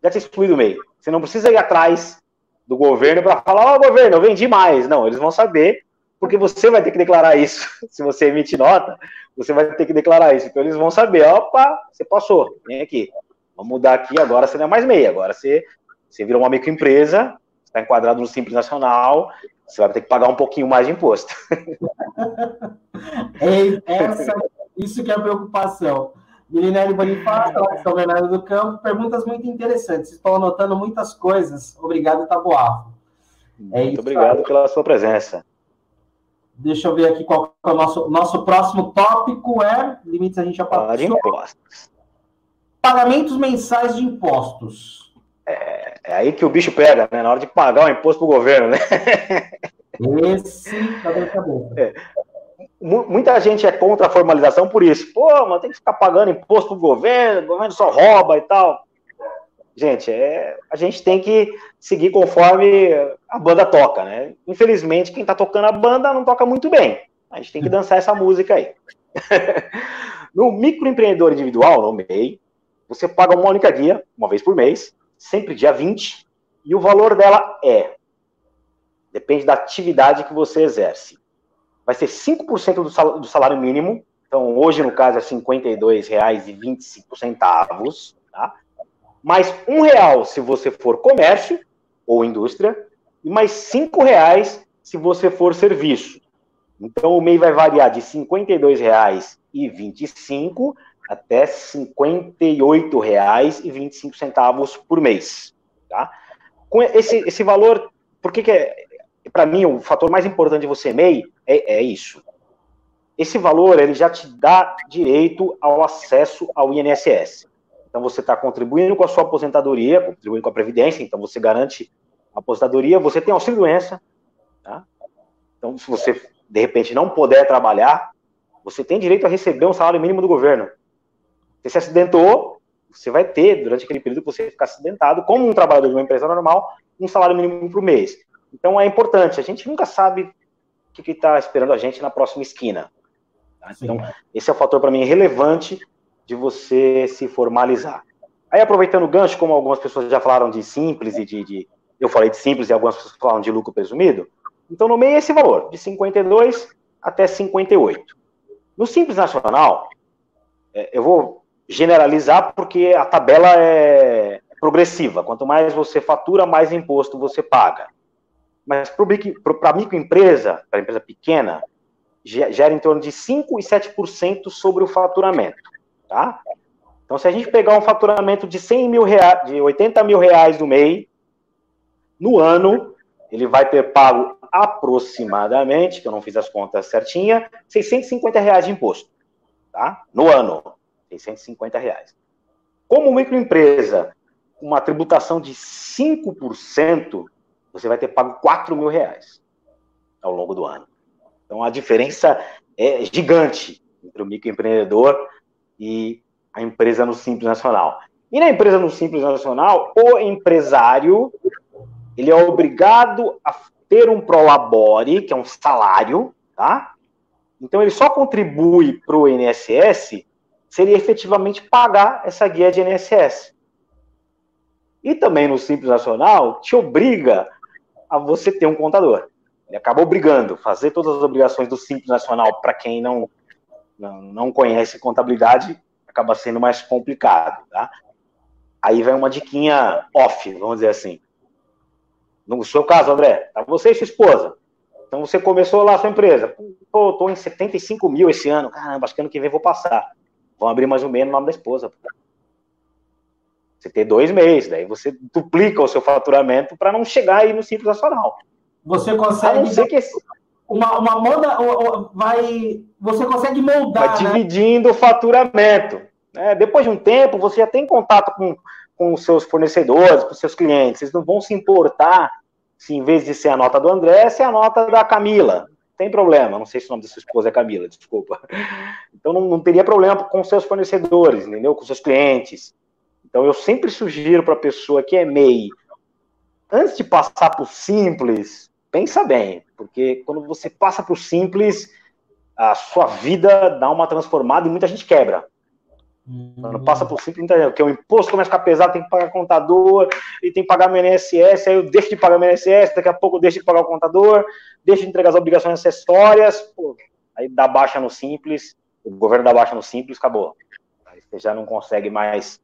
C: já te exclui do meio. Você não precisa ir atrás do governo para falar, ó, oh, governo, eu vendi mais. Não, eles vão saber, porque você vai ter que declarar isso. Se você emitir nota, você vai ter que declarar isso. Então eles vão saber, opa, você passou, vem aqui. Vamos mudar aqui, agora você não é mais meia, agora você, você virou uma microempresa, está enquadrado no Simples Nacional, você vai ter que pagar um pouquinho mais de imposto.
D: é essa, isso que é a preocupação. Milinelli Bonifácio, São Bernardo do Campo, perguntas muito interessantes. Estou anotando muitas coisas. Obrigado, Taboafo.
C: É muito isso, obrigado pela sua presença.
D: Deixa eu ver aqui qual é o nosso, nosso próximo tópico é limites a gente já passou.
C: De impostos.
D: Pagamentos mensais de impostos.
C: É, é, aí que o bicho pega, né? Na hora de pagar o imposto para o governo, né?
D: Esse tá na cabeça. É
C: muita gente é contra a formalização por isso. Pô, mas tem que ficar pagando imposto pro governo, o governo só rouba e tal. Gente, é, a gente tem que seguir conforme a banda toca, né? Infelizmente, quem tá tocando a banda não toca muito bem. A gente tem que dançar essa música aí. no microempreendedor individual, no MEI, você paga uma única guia, uma vez por mês, sempre dia 20, e o valor dela é, depende da atividade que você exerce vai ser 5% do salário, do salário mínimo. Então, hoje, no caso, é R$ 52,25, tá? Mais um real se você for comércio ou indústria, e mais cinco reais se você for serviço. Então, o MEI vai variar de R$ 52,25 até R$ 58,25 por mês. Tá? Com esse, esse valor, por que, que é, para mim, o fator mais importante de você MEI é, é isso. Esse valor ele já te dá direito ao acesso ao INSS. Então você está contribuindo com a sua aposentadoria, contribuindo com a previdência, então você garante a aposentadoria, você tem auxílio doença, tá? Então se você de repente não puder trabalhar, você tem direito a receber um salário mínimo do governo. Você se acidentou, você vai ter durante aquele período que você ficar acidentado, como um trabalhador de uma empresa normal, um salário mínimo por mês. Então é importante. A gente nunca sabe o que está esperando a gente na próxima esquina. Tá? Então, esse é um fator para mim relevante de você se formalizar. Aí, aproveitando o gancho, como algumas pessoas já falaram de simples e de, de eu falei de simples e algumas pessoas falaram de lucro presumido, então no meio é esse valor, de 52 até 58. No Simples Nacional, é, eu vou generalizar porque a tabela é progressiva. Quanto mais você fatura, mais imposto você paga. Mas para a microempresa, para a empresa pequena, gera em torno de 5% e 7% sobre o faturamento. Tá? Então, se a gente pegar um faturamento de 100 mil reais, de 80 mil reais no MEI, no ano, ele vai ter pago aproximadamente, que eu não fiz as contas certinha, 650 reais de imposto, tá? No ano, 650 reais. Como microempresa, uma tributação de 5%, você vai ter pago 4 mil reais ao longo do ano. Então a diferença é gigante entre o microempreendedor e a empresa no Simples Nacional. E na empresa no Simples Nacional, o empresário ele é obrigado a ter um prolabore, que é um salário, tá? Então ele só contribui para o INSS se ele efetivamente pagar essa guia de INSS. E também no Simples Nacional te obriga a você ter um contador. Ele acaba obrigando, fazer todas as obrigações do Simples Nacional para quem não, não, conhece contabilidade acaba sendo mais complicado, tá? Aí vem uma diquinha off, vamos dizer assim. No seu caso, André, tá você e sua esposa. Então você começou lá a sua empresa. Pô, tô em 75 mil esse ano. Caramba, acho que ano que vem vou passar. Vão abrir mais ou menos o nome da esposa. Você tem dois meses, daí você duplica o seu faturamento para não chegar aí no Simples Nacional.
D: Você consegue.
C: que esse...
D: uma, uma moda vai. Você consegue moldar.
C: Vai né? dividindo o faturamento. Né? Depois de um tempo, você já tem contato com com os seus fornecedores, com os seus clientes. Vocês não vão se importar se, em vez de ser a nota do André, se é a nota da Camila. Tem problema, não sei se o nome da sua esposa é Camila, desculpa. Então não, não teria problema com seus fornecedores, entendeu? Com seus clientes. Então eu sempre sugiro para a pessoa que é MEI, antes de passar para o simples, pensa bem, porque quando você passa para o simples, a sua vida dá uma transformada e muita gente quebra. Não passa por simples, que o imposto começa a ficar pesado, tem que pagar contador, e tem que pagar meu INSS, aí eu deixo de pagar meu INSS, daqui a pouco eu deixo de pagar o contador, deixo de entregar as obrigações acessórias, pô, aí dá baixa no simples, o governo dá baixa no simples, acabou. Aí você já não consegue mais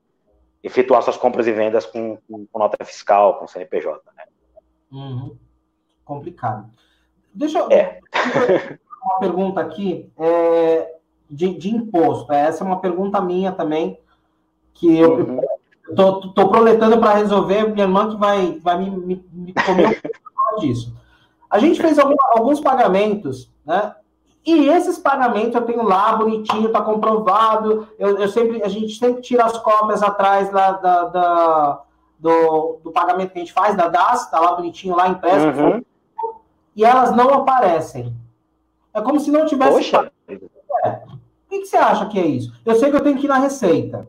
C: efetuar suas compras e vendas com, com, com nota fiscal, com CNPJ. Né?
D: Uhum. Complicado. Deixa eu. É. Uma pergunta aqui. É, de, de imposto? Essa é uma pergunta minha também, que eu uhum. tô, tô proletando para resolver, minha irmã que vai, vai me, me, me comer disso. A gente fez alguns pagamentos, né? E esses pagamentos eu tenho lá bonitinho, tá comprovado. Eu, eu sempre, a gente sempre tira as cópias atrás lá da, da do, do, pagamento que a gente faz, da DAS, tá lá bonitinho, lá impresso. Uhum. E elas não aparecem. É como se não tivesse.
C: Poxa.
D: É que, que você acha que é isso? Eu sei que eu tenho que ir na Receita.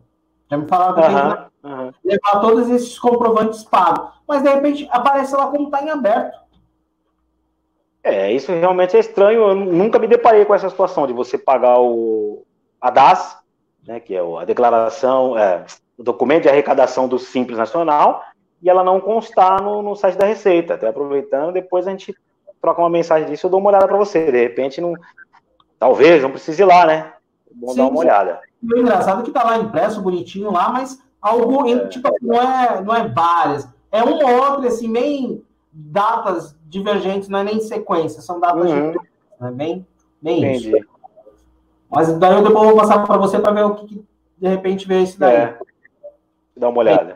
D: Já me falaram que eu tenho que uhum. levar todos esses comprovantes pagos. Mas, de repente, aparece lá como está em aberto.
C: É, isso realmente é estranho. Eu nunca me deparei com essa situação de você pagar o, a DAS, né, que é a declaração, é, o documento de arrecadação do Simples Nacional, e ela não constar no, no site da Receita. Até aproveitando, depois a gente troca uma mensagem disso, eu dou uma olhada para você. De repente, não, talvez não precise ir lá, né? bom sim, dar uma olhada.
D: O engraçado é que tá lá impresso, bonitinho lá, mas algo, é. tipo, não é, não é várias. É um ou outro, assim, bem datas divergentes, não é nem sequência, são datas uhum. diferentes, né? Bem, bem isso. Mas daí eu depois vou passar para você para ver o que, que, de repente vê esse daí. É.
C: Dá uma olhada. Bem,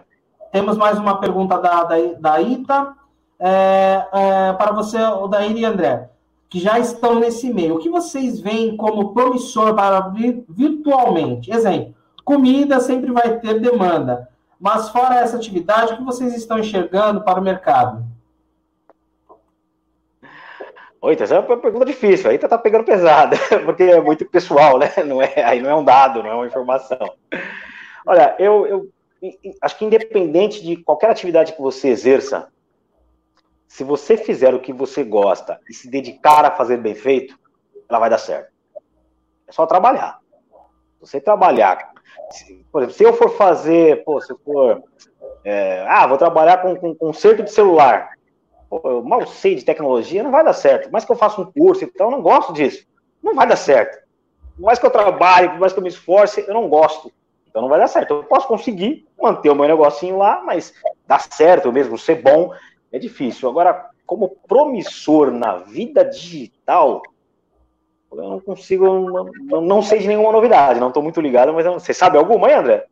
D: temos mais uma pergunta da, da, da Ita. É, é, para você, o Daíra e André que já estão nesse meio. O que vocês veem como promissor para virtualmente? Exemplo, comida sempre vai ter demanda, mas fora essa atividade, o que vocês estão enxergando para o mercado?
C: Oi, essa é uma pergunta difícil, aí tá, tá pegando pesada, porque é muito pessoal, né? Não é, aí não é um dado, não é uma informação. Olha, eu, eu acho que independente de qualquer atividade que você exerça, se você fizer o que você gosta e se dedicar a fazer bem feito, ela vai dar certo. É só trabalhar. Se você trabalhar Por exemplo, se eu for fazer, pô, se eu for. É, ah, vou trabalhar com, com conserto de celular. Pô, eu mal sei de tecnologia, não vai dar certo. Mas que eu faça um curso, então eu não gosto disso. Não vai dar certo. Por mais que eu trabalhe, por mais que eu me esforce, eu não gosto. Então não vai dar certo. Eu posso conseguir manter o meu negocinho lá, mas dar certo mesmo, ser bom, é difícil. Agora, como promissor na vida digital, eu não consigo, não, não sei de nenhuma novidade, não estou muito ligado, mas você sabe alguma aí, André?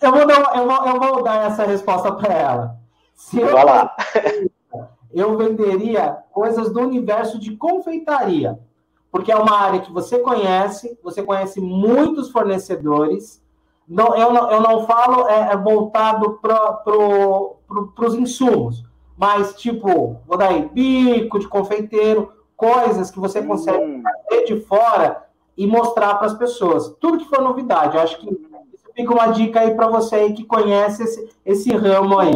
D: Eu vou dar, eu vou, eu vou dar essa resposta para ela.
C: Se eu, Vai lá.
D: eu venderia coisas do universo de confeitaria, porque é uma área que você conhece, você conhece muitos fornecedores. Não, eu, não, eu não falo é, é voltado para pro, pro, os insumos, mas tipo, vou dar aí, bico de confeiteiro, coisas que você consegue hum. fazer de fora e mostrar para as pessoas. Tudo que for novidade. Eu acho que fica uma dica aí para você aí que conhece esse, esse ramo aí.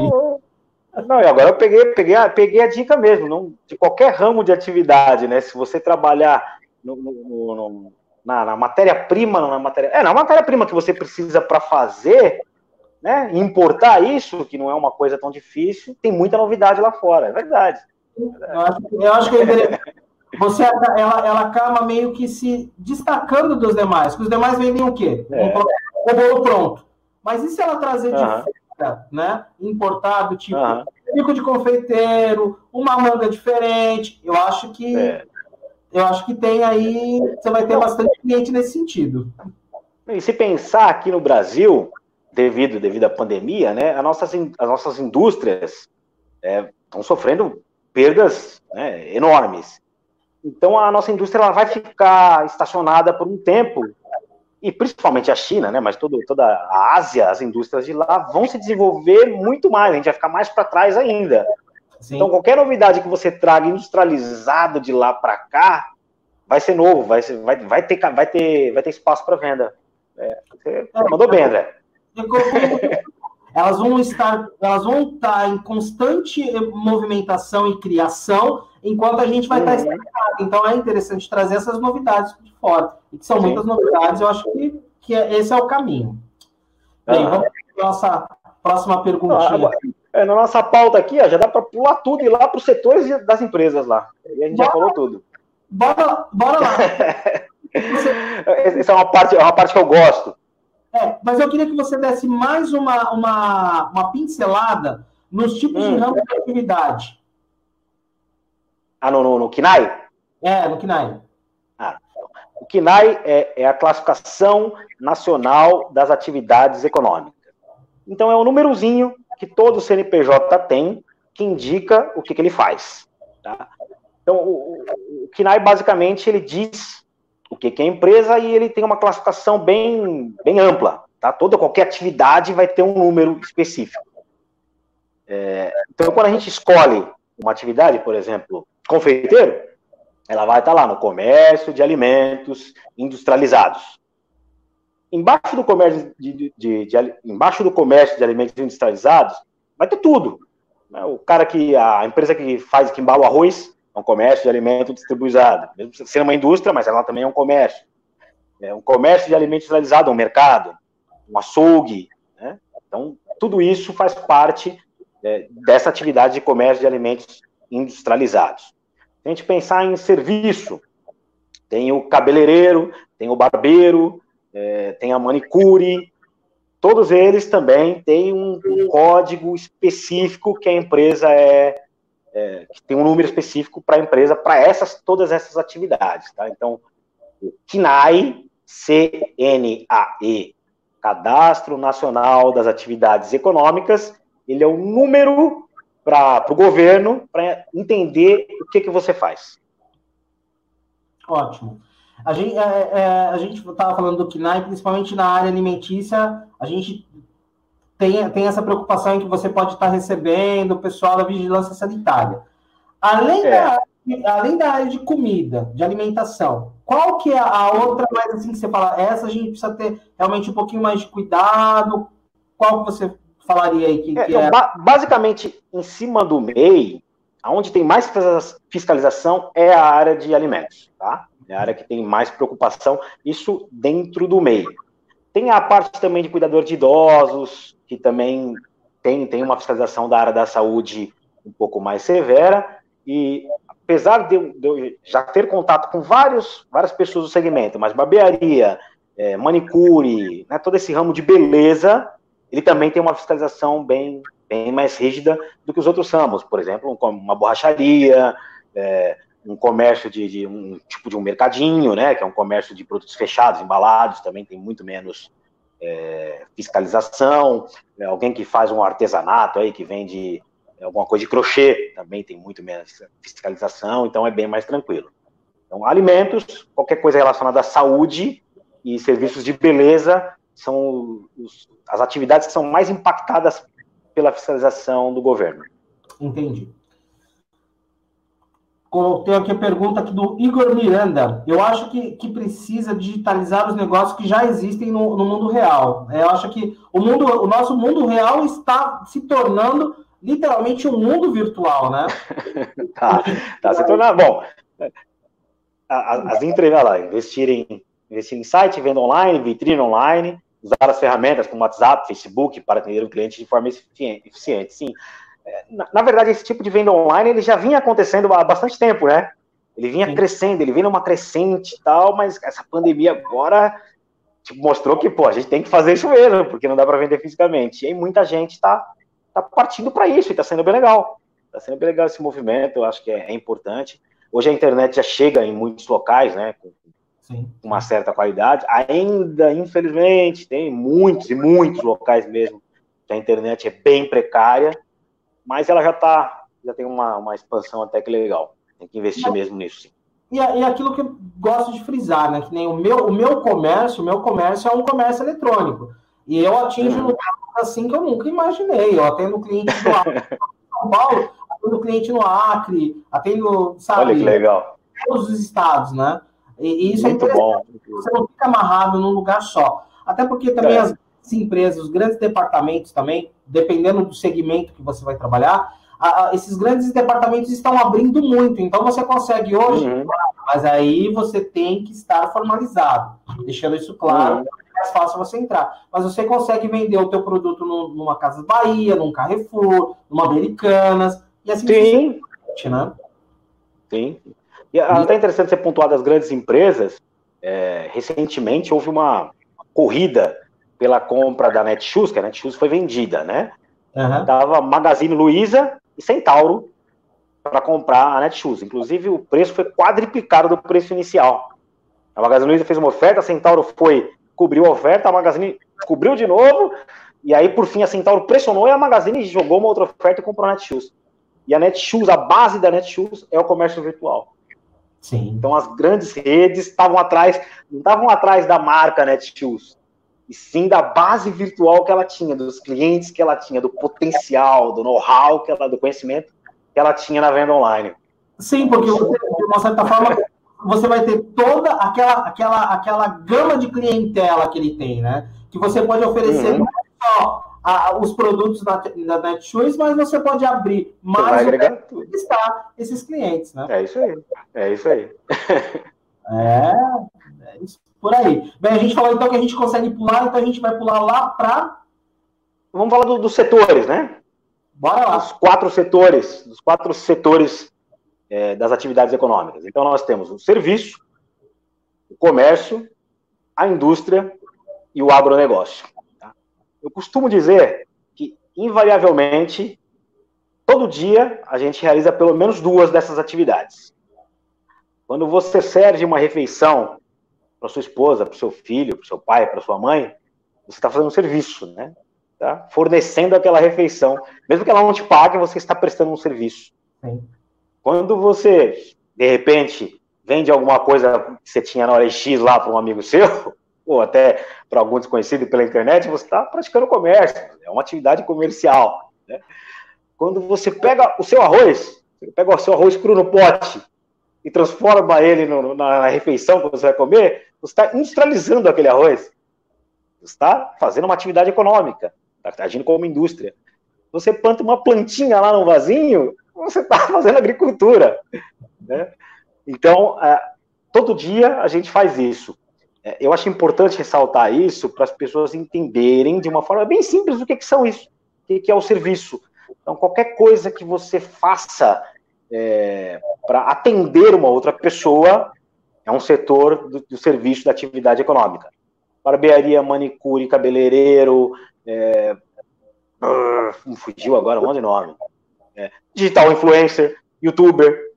C: Não, e agora eu peguei, peguei, a, peguei a dica mesmo, não, de qualquer ramo de atividade, né? Se você trabalhar no, no, no, na, na matéria-prima, na matéria, é, na matéria-prima que você precisa para fazer, né? Importar isso, que não é uma coisa tão difícil, tem muita novidade lá fora, é verdade.
D: Eu acho, eu acho que você ela, ela acaba meio que se destacando dos demais. Que os demais vendem o quê? É. O bolo pronto. Mas e se ela trazer de fora, né? Importado, tipo, uhum. bico de confeiteiro, uma manga diferente? Eu acho que é. eu acho que tem aí, você vai ter bastante cliente nesse sentido.
C: E se pensar aqui no Brasil, devido, devido à pandemia, né, as nossas, as nossas indústrias estão é, sofrendo perdas né, enormes. Então a nossa indústria ela vai ficar estacionada por um tempo, e principalmente a China, né, mas todo, toda a Ásia, as indústrias de lá vão se desenvolver muito mais, a gente vai ficar mais para trás ainda. Sim. Então qualquer novidade que você traga industrializado de lá para cá vai ser novo, vai, ser, vai, vai, ter, vai, ter, vai ter espaço para venda. É, você é, mandou bem, André.
D: Elas vão estar, elas vão estar em constante movimentação e criação enquanto a gente vai uhum. estar estancado. Então é interessante trazer essas novidades de fora. E que são Sim. muitas novidades, eu acho que, que é, esse é o caminho. Bem, vamos para a nossa próxima perguntinha.
C: é, na nossa pauta aqui, ó, já dá para pular tudo e ir lá para os setores das empresas lá. E a gente bora, já falou tudo.
D: Bora, bora lá.
C: Essa é uma parte, é uma parte que eu gosto.
D: É, mas eu queria que você desse mais uma, uma, uma pincelada nos tipos hum. de ramo de atividade.
C: Ah, no, no, no KINAI?
D: É, no KINAI.
C: Ah, o KINAI é, é, a classificação nacional das atividades econômicas. Então, é um númerozinho que todo CNPJ tem que indica o que, que ele faz. Tá? Então, o, o, o KINAI, basicamente, ele diz o que, é empresa e ele tem uma classificação bem, bem ampla. Tá? Toda, qualquer atividade vai ter um número específico. É, então, quando a gente escolhe uma atividade, por exemplo, confeiteiro, ela vai estar lá no comércio de alimentos industrializados. Embaixo do comércio de, de, de, embaixo do comércio de alimentos industrializados vai ter tudo. Né? O cara que a empresa que faz que embala o arroz é um comércio de alimento distribuizado, mesmo sendo uma indústria, mas ela também é um comércio. É um comércio de alimentos industrializado, um mercado, um açougue. Né? Então tudo isso faz parte é, dessa atividade de comércio de alimentos industrializados a gente pensar em serviço, tem o cabeleireiro, tem o barbeiro, é, tem a manicure, todos eles também têm um, um código específico que a empresa é, é que tem um número específico para a empresa para essas todas essas atividades, tá? Então, o CNAE, C-N-A-E, Cadastro Nacional das Atividades Econômicas, ele é o número para o governo para entender o que, que você faz.
D: Ótimo. A gente é, é, estava falando do KNAI, principalmente na área alimentícia, a gente tem, tem essa preocupação em que você pode estar recebendo o pessoal da vigilância sanitária. Além, é. da, além da área de comida, de alimentação, qual que é a outra mais assim que você fala, essa a gente precisa ter realmente um pouquinho mais de cuidado? Qual que você falaria aí que, é, que é...
C: Basicamente, em cima do MEI, onde tem mais fiscalização é a área de alimentos, tá? É a área que tem mais preocupação, isso dentro do MEI. Tem a parte também de cuidador de idosos, que também tem, tem uma fiscalização da área da saúde um pouco mais severa, e apesar de eu, já ter contato com vários, várias pessoas do segmento, mas barbearia, é, manicure, né, todo esse ramo de beleza, ele também tem uma fiscalização bem, bem mais rígida do que os outros ramos, por exemplo, uma borracharia, é, um comércio de, de, um tipo de um mercadinho, né, que é um comércio de produtos fechados, embalados, também tem muito menos é, fiscalização, é, alguém que faz um artesanato aí, que vende alguma coisa de crochê, também tem muito menos fiscalização, então é bem mais tranquilo. Então, alimentos, qualquer coisa relacionada à saúde e serviços de beleza são os, as atividades que são mais impactadas pela fiscalização do governo.
D: Entendi. Tem aqui a pergunta aqui do Igor Miranda. Eu acho que, que precisa digitalizar os negócios que já existem no, no mundo real. Eu acho que o, mundo, o nosso mundo real está se tornando literalmente um mundo virtual, né?
C: tá, tá se tornando. Bom, as empresas lá, investirem, investir em site, venda online, vitrine online, usar as ferramentas como WhatsApp, Facebook para atender o cliente de forma eficiente. Sim, é, na, na, verdade, esse tipo de venda online ele já vinha acontecendo há bastante tempo, né? Ele vinha Sim. crescendo, ele vinha numa crescente e tal, mas essa pandemia agora tipo, mostrou que, pô, a gente tem que fazer isso mesmo, porque não dá para vender fisicamente. E muita gente está tá partindo para isso e está sendo bem legal. Está sendo bem legal esse movimento, eu acho que é, é, importante. Hoje a internet já chega em muitos locais, né? Com, Sim. uma certa qualidade. Ainda, infelizmente, tem muitos e muitos locais mesmo que a internet é bem precária, mas ela já está, já tem uma, uma expansão até que legal. Tem que investir mas, mesmo nisso, sim.
D: E, e aquilo que eu gosto de frisar, né? Que nem o meu, o meu comércio, o meu comércio é um comércio eletrônico. E eu atinjo uhum. assim que eu nunca imaginei. Eu atendo cliente do Acre, São Paulo, atendo cliente no Acre, atendo, sabe?
C: Olha que legal.
D: Todos os estados, né? E, e isso é Muito é interessante. Bom. Você não fica amarrado num lugar só. Até porque também é. as empresas, os grandes departamentos também, dependendo do segmento que você vai trabalhar, a, a, esses grandes departamentos estão abrindo muito. Então você consegue hoje, uhum. mas aí você tem que estar formalizado, deixando isso claro. Uhum. É mais fácil você entrar. Mas você consegue vender o teu produto no, numa Casa Bahia, num Carrefour, numa Americanas, e assim
C: Sim. né? Sim. E até interessante ser pontuado as grandes empresas. É, recentemente houve uma corrida pela compra da Netshoes, que a Netshoes foi vendida, né? Uhum. Tava Magazine Luiza e Centauro para comprar a Netshoes. Inclusive, o preço foi quadriplicado do preço inicial. A Magazine Luiza fez uma oferta, a Centauro foi, cobriu a oferta, a Magazine cobriu de novo, e aí, por fim, a Centauro pressionou e a Magazine jogou uma outra oferta e comprou a Netshoes. E a Netshoes, a base da Netshoes é o comércio virtual. Sim. Então as grandes redes estavam atrás, não estavam atrás da marca Netshoes, e sim da base virtual que ela tinha, dos clientes que ela tinha, do potencial, do know-how que ela, do conhecimento que ela tinha na venda online.
D: Sim, porque você, de uma certa forma você vai ter toda aquela, aquela, aquela gama de clientela que ele tem, né? Que você pode oferecer uhum. não só a, os produtos da, da Netshoes, mas você pode abrir mais
C: está
D: esses clientes, né?
C: É isso aí. É isso aí.
D: é, é isso por aí. Bem, a gente falou então que a gente consegue pular, então a gente vai pular lá para.
C: Vamos falar do, dos setores, né?
D: Bora lá.
C: Os quatro setores, os quatro setores é, das atividades econômicas. Então nós temos o serviço, o comércio, a indústria e o agronegócio. Tá? Eu costumo dizer que, invariavelmente, todo dia a gente realiza pelo menos duas dessas atividades. Quando você serve uma refeição para sua esposa, para o seu filho, para o seu pai, para sua mãe, você está fazendo um serviço, né? Tá? Fornecendo aquela refeição. Mesmo que ela não te pague, você está prestando um serviço. Sim. Quando você, de repente, vende alguma coisa que você tinha na hora X lá para um amigo seu, ou até para algum desconhecido pela internet, você está praticando comércio. É uma atividade comercial. Né? Quando você pega o seu arroz, você pega o seu arroz cru no pote e transforma ele no, na refeição que você vai comer, você está industrializando aquele arroz. Você está fazendo uma atividade econômica, está agindo como indústria. Você planta uma plantinha lá no vasinho, você está fazendo agricultura. Né? Então, é, todo dia a gente faz isso. é, eu acho importante ressaltar isso para as pessoas entenderem de uma forma bem simples o que, que são isso, o que, é o serviço. Então, qualquer coisa que você faça é, para atender uma outra pessoa é um setor do, do, serviço da atividade econômica. Barbearia, manicure, cabeleireiro, é, uh, fugiu agora um monte de nome. É, digital influencer, youtuber,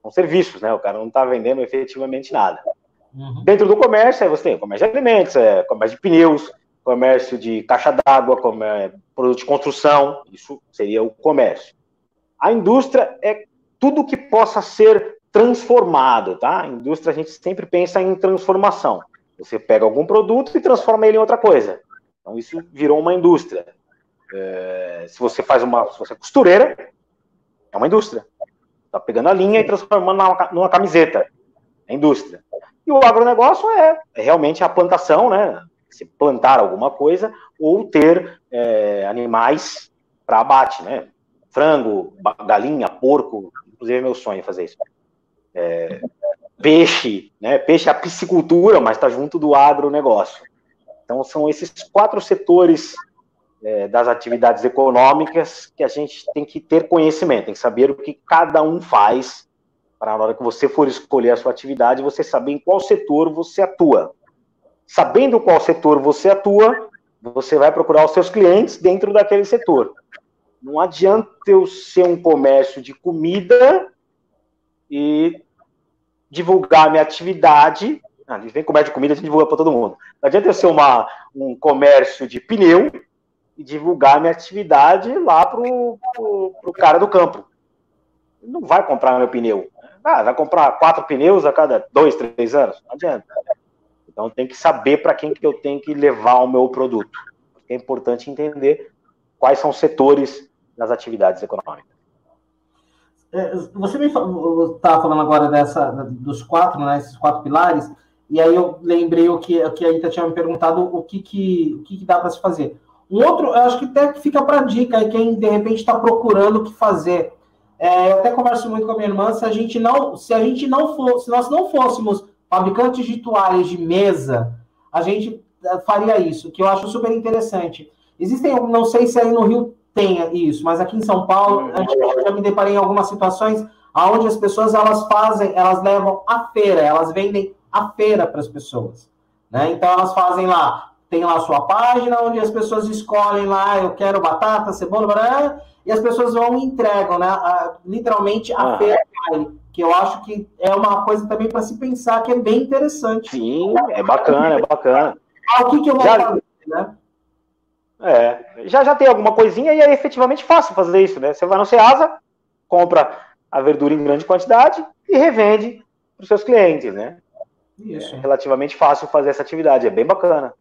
C: são serviços, né? O cara não está vendendo efetivamente nada. Uhum. Dentro do comércio, você tem comércio de alimentos, é, comércio de pneus, comércio de caixa d'água, produto de construção, isso seria o comércio. A indústria é tudo que possa ser transformado, tá? Indústria a gente sempre pensa em transformação. Você pega algum produto e transforma ele em outra coisa. Então isso virou uma indústria. É, se você faz uma, se você é costureira, é uma indústria. Está pegando a linha e transformando numa, numa camiseta. É indústria. E o agronegócio é, é realmente a plantação, né? Se plantar alguma coisa ou ter é, animais para abate, né? Frango, galinha, porco, inclusive é meu sonho fazer isso. É, peixe, né? Peixe é a piscicultura, mas está junto do agronegócio. Então são esses quatro setores é, das atividades econômicas que a gente tem que ter conhecimento, tem que saber o que cada um faz para na hora que você for escolher a sua atividade, você saber em qual setor você atua. Sabendo qual setor você atua, você vai procurar os seus clientes dentro daquele setor. Não adianta eu ser um comércio de comida e divulgar minha atividade. Ah, vem comércio de comida, a gente divulga para todo mundo. Não adianta eu ser uma, um comércio de pneu e divulgar minha atividade lá para o cara do campo. Ele não vai comprar meu pneu. Ah, vai comprar quatro pneus a cada dois, três anos? Não adianta. Então tem que saber para quem que eu tenho que levar o meu produto. É importante entender quais são os setores das atividades econômicas.
D: É, você me está falando agora dessa dos quatro, né, esses quatro pilares, e aí eu lembrei o que, o que a Ita tinha me perguntado o que, que, o que, que dá para se fazer. Um outro, eu acho que até fica para dica aí, quem de repente está procurando o que fazer. É, eu até converso muito com a minha irmã, se a gente não, se a gente não for, se nós não fôssemos fabricantes de toalhas de mesa, a gente eh, faria isso, que eu acho super interessante. Existem, não sei se aí no Rio tem isso, mas aqui em São Paulo, eu já me deparei em algumas situações onde as pessoas elas fazem, elas levam a feira, elas vendem a feira para as pessoas. Né? Então elas fazem lá, tem lá a sua página onde as pessoas escolhem lá, eu quero batata, cebola, blá, e as pessoas vão e entregam, né? A, literalmente a ah. feira que eu acho que é uma coisa também para se pensar que é bem interessante.
C: Sim, é bacana, é bacana.
D: Ah, o que, que eu vou já, fazer, né?
C: É, já já tem alguma coisinha e é efetivamente fácil fazer isso, né? Você vai no Ceasa, compra a verdura em grande quantidade e revende para os seus clientes, né? Isso. É relativamente fácil fazer essa atividade, é bem bacana.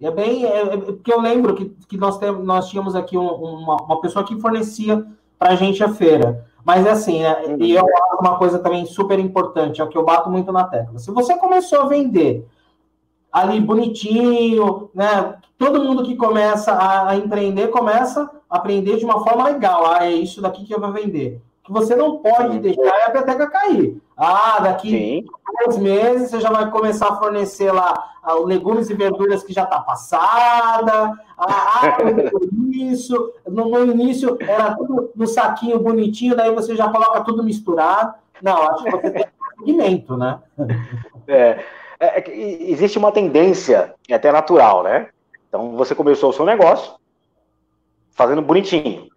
D: É bem, é, é, porque eu lembro que, que nós, temos, nós tínhamos aqui um, uma, uma pessoa que fornecia para a gente a feira. Mas é assim, né? Uhum. E eu acho uma coisa também super importante, é o que eu bato muito na tecla. Se você começou a vender ali bonitinho, né? Todo mundo que começa a, empreender começa a aprender de uma forma legal. Ah, é isso daqui que eu vou vender que você não pode deixar a peteca cair. Ah, daqui Sim. dois meses você já vai começar a fornecer lá ah, legumes e verduras que já está passada. Ah, ah isso. No, no, início era tudo no saquinho bonitinho, daí você já coloca tudo misturado. Não, acho que você tem um segmento, né?
C: É, é, é, existe uma tendência, é até natural, né? Então você começou o seu negócio fazendo bonitinho.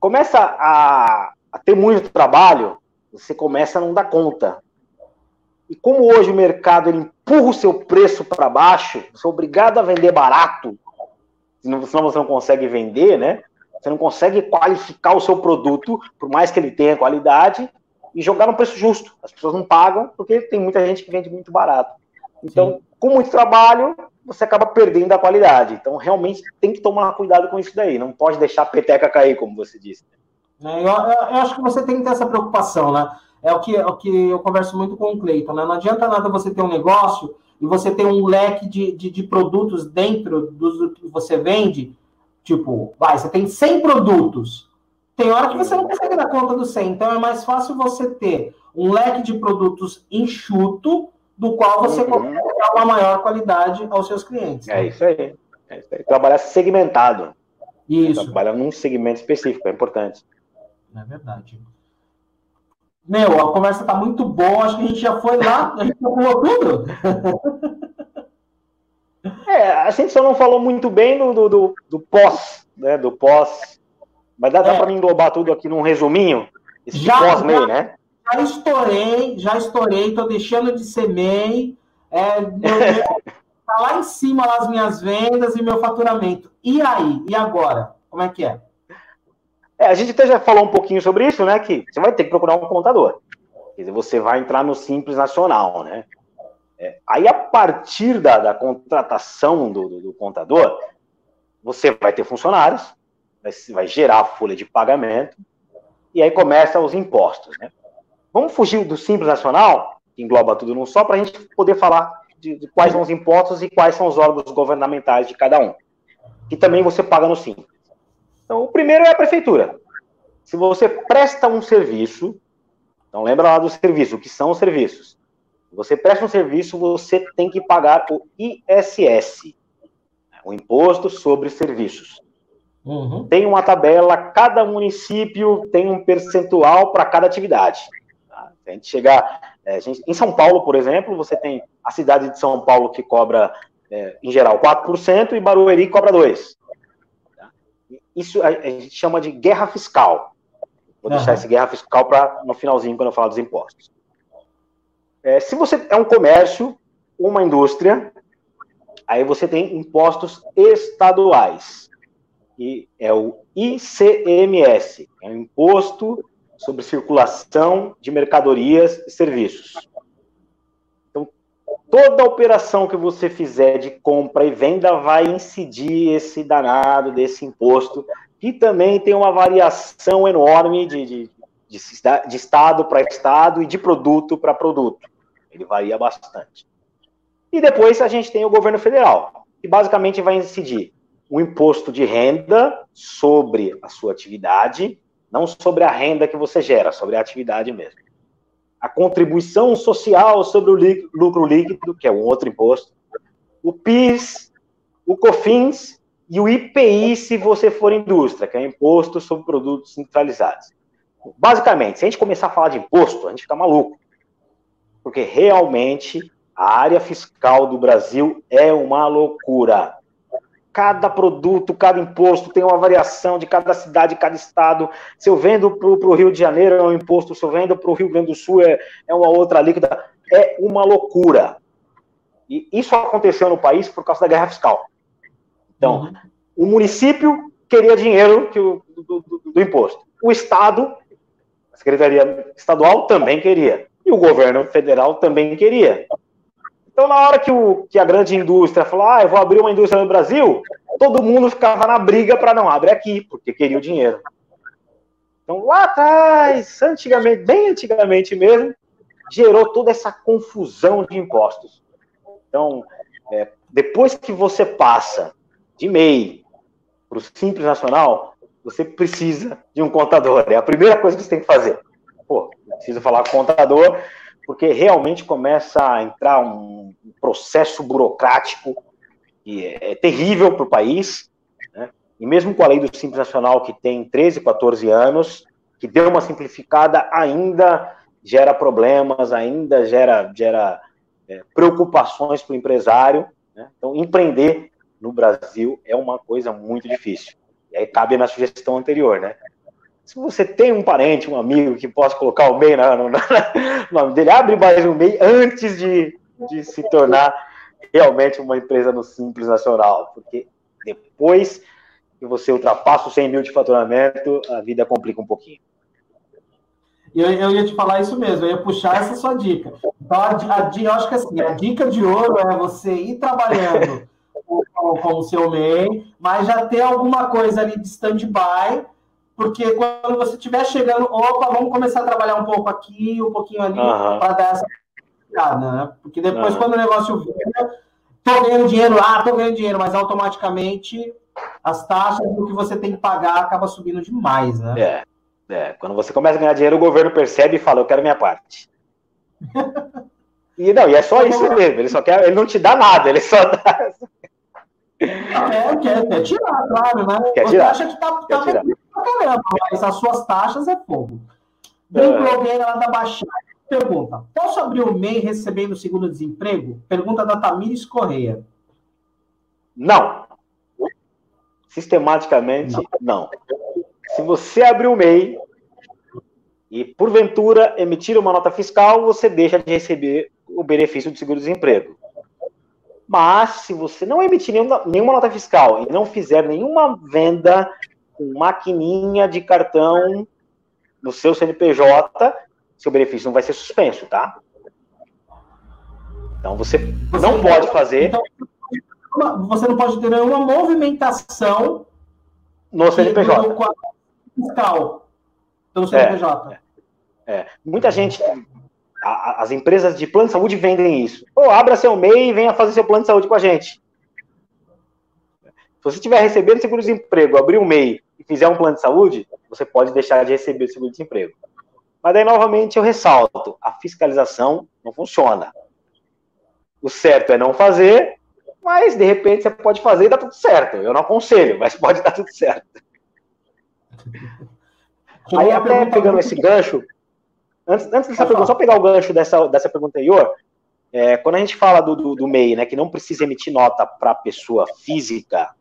C: Começa a a ter muito trabalho, você começa a não dar conta. E como hoje o mercado ele empurra o seu preço para baixo, você é obrigado a vender barato, senão você não consegue vender, né? Você não consegue qualificar o seu produto, por mais que ele tenha qualidade, e jogar no preço justo. As pessoas não pagam porque tem muita gente que vende muito barato. Então, Sim. com muito trabalho, você acaba perdendo a qualidade. Então, realmente tem que tomar cuidado com isso daí. Não pode deixar a peteca cair, como você disse.
D: Né? Eu, eu, acho que você tem que ter essa preocupação, né? É o que, é o que eu converso muito com o Cleiton, né? Não adianta nada você ter um negócio e você ter um leque de, de, de produtos dentro do que você vende. Tipo, vai, você tem 100 produtos. Tem hora que você não consegue dar conta dos 100. Então é mais fácil você ter um leque de produtos enxuto, do qual você uhum. consegue dar uma maior qualidade aos seus clientes.
C: É isso aí. É isso aí. Trabalhar segmentado.
D: Isso.
C: Trabalhar num segmento específico, é importante.
D: É verdade. Meu, a conversa tá muito boa, acho que a gente já foi lá, a gente já pulou tudo.
C: É, a gente só não falou muito bem do, do, do pós, né? Do pós. Mas dá, dá
D: É.
C: para englobar tudo aqui num resuminho? Esse
D: Já,
C: pós-MEI, né?
D: Já estourei, já estourei, tô deixando de ser MEI. É, meu- tá lá em cima lá as minhas vendas e meu faturamento. E aí? E agora? Como é que é?
C: É, a gente até já falou um pouquinho sobre isso, né? Que você vai ter que procurar um contador. Quer dizer, você vai entrar no Simples Nacional, né? É, aí, a partir da, da contratação do, do- do contador, você vai ter funcionários, vai, vai gerar a folha de pagamento, e aí começa os impostos, né? Vamos fugir do Simples Nacional, que engloba tudo num só, para a gente poder falar de, de quais são os impostos e quais são os órgãos governamentais de cada um, que também você paga no Simples. Então, o primeiro é a prefeitura. Se você presta um serviço, então lembra lá do serviço, o que são os serviços? Se você presta um serviço, você tem que pagar o ISS, o Imposto sobre Serviços.
D: Uhum.
C: Tem uma tabela, cada município tem um percentual para cada atividade. tá? Se a gente chegar. É, gente- em São Paulo, por exemplo, você tem a cidade de São Paulo que cobra, é, em geral, 4% e Barueri cobra 2%. tá? Isso a, gente chama de guerra fiscal. Vou deixar
D: Aham.
C: esse guerra fiscal para no finalzinho, quando eu falar dos impostos. É, se você é um comércio, uma indústria, aí você tem impostos estaduais que é o ICMS, é o Imposto sobre Circulação de Mercadorias e Serviços. Então, toda operação que você fizer de compra e venda vai incidir esse danado desse imposto, que também tem uma variação enorme de, de, de, de estado para estado e de produto para produto. Ele varia bastante. E depois a gente tem o governo federal, que basicamente vai incidir o imposto de renda sobre a sua atividade, não sobre a renda que você gera, sobre a atividade mesmo. A contribuição social sobre o lucro líquido, que é um outro imposto. O PIS, o COFINS e o IPI, se você for indústria, que é imposto sobre produtos centralizados. Basicamente, se a gente começar a falar de imposto, a gente fica maluco. Porque realmente a área fiscal do Brasil é uma loucura cada produto, cada imposto tem uma variação de cada cidade, cada estado. Se eu vendo para o Rio de Janeiro é um imposto, se eu vendo para o Rio Grande do Sul é, é uma outra líquida. É uma loucura. E isso aconteceu no país por causa da guerra fiscal. Então,
D: Uhum.
C: o município queria dinheiro que o- do, do- do imposto. O Estado, a Secretaria Estadual também queria. E o governo federal também queria. Então, na hora que, o, que a grande indústria falou, ah, eu vou abrir uma indústria no Brasil, todo mundo ficava na briga para não abrir aqui, porque queria o dinheiro. Então, lá atrás, antigamente, bem antigamente mesmo, gerou toda essa confusão de impostos. Então, é, depois que você passa de MEI para o Simples Nacional, você precisa de um contador. É a primeira coisa que você tem que fazer. Pô, preciso falar com o contador, porque realmente começa a entrar um processo burocrático que é, é terrível para o país, né? e mesmo com a lei do Simples Nacional, que tem 13, 14 anos, que deu uma simplificada, ainda gera problemas, ainda gera, gera é, preocupações para o empresário. Né? Então, empreender no Brasil é uma coisa muito difícil. E aí cabe na sugestão anterior, né? Se você tem um parente, um amigo que possa colocar o MEI no, no nome dele, abre mais um MEI antes de, de se tornar realmente uma empresa no Simples Nacional, porque depois que você ultrapassa os 100 mil de faturamento, a vida complica um pouquinho.
D: Eu, eu ia te falar isso mesmo, eu ia puxar essa sua dica. Então, a, a, eu acho que assim, a dica de ouro é você ir trabalhando com, o seu MEI, mas já ter alguma coisa ali de stand-by, porque quando você estiver chegando, opa, vamos começar a trabalhar um pouco aqui, um pouquinho ali,
C: Aham.
D: para dar essa piada, né? Porque depois, quando o negócio vira, tô ganhando dinheiro lá, tô ganhando dinheiro, mas automaticamente as taxas do que você tem que pagar acaba subindo demais, né?
C: É, é, quando você começa a ganhar dinheiro, o governo percebe e fala, eu quero minha parte. E não, e é só isso mesmo, ele só quer, ele não te dá nada, ele só dá.
D: É, quer, quer tirar, claro, né?
C: Quer
D: Você
C: tirar.
D: acha que tá, tá pra caramba, mas as suas taxas é fogo. Vem
C: É.
D: lá da Baixada. Pergunta: posso abrir o MEI recebendo seguro-desemprego? Pergunta da Tamires Correia.
C: Não. Sistematicamente, não. Se você abrir o MEI e, porventura, emitir uma nota fiscal, você deixa de receber o benefício do seguro-desemprego. Mas, se você não emitir nenhuma, nenhuma nota fiscal e não fizer nenhuma venda com maquininha de cartão no seu CNPJ, seu benefício não vai ser suspenso, tá? Então, você não pode fazer
D: Então, você não pode ter nenhuma movimentação
C: no CNPJ.
D: quadro fiscal pelo CNPJ.
C: É, muita gente, a- as empresas de plano de saúde vendem isso. Pô, abra seu MEI e venha fazer seu plano de saúde com a gente. Se você estiver recebendo seguro-desemprego, abrir um MEI e fizer um plano de saúde, você pode deixar de receber o seguro-desemprego. Mas daí, novamente, eu ressalto, a fiscalização não funciona. O certo é não fazer, mas, de repente, você pode fazer e dá tudo certo. Eu não aconselho, mas pode dar tudo certo. Aí, até pegando esse gancho, antes, antes dessa pergunta, só pegar o gancho dessa, dessa pergunta anterior, é, quando a gente fala do, do, do MEI, né, que não precisa emitir nota para pessoa física,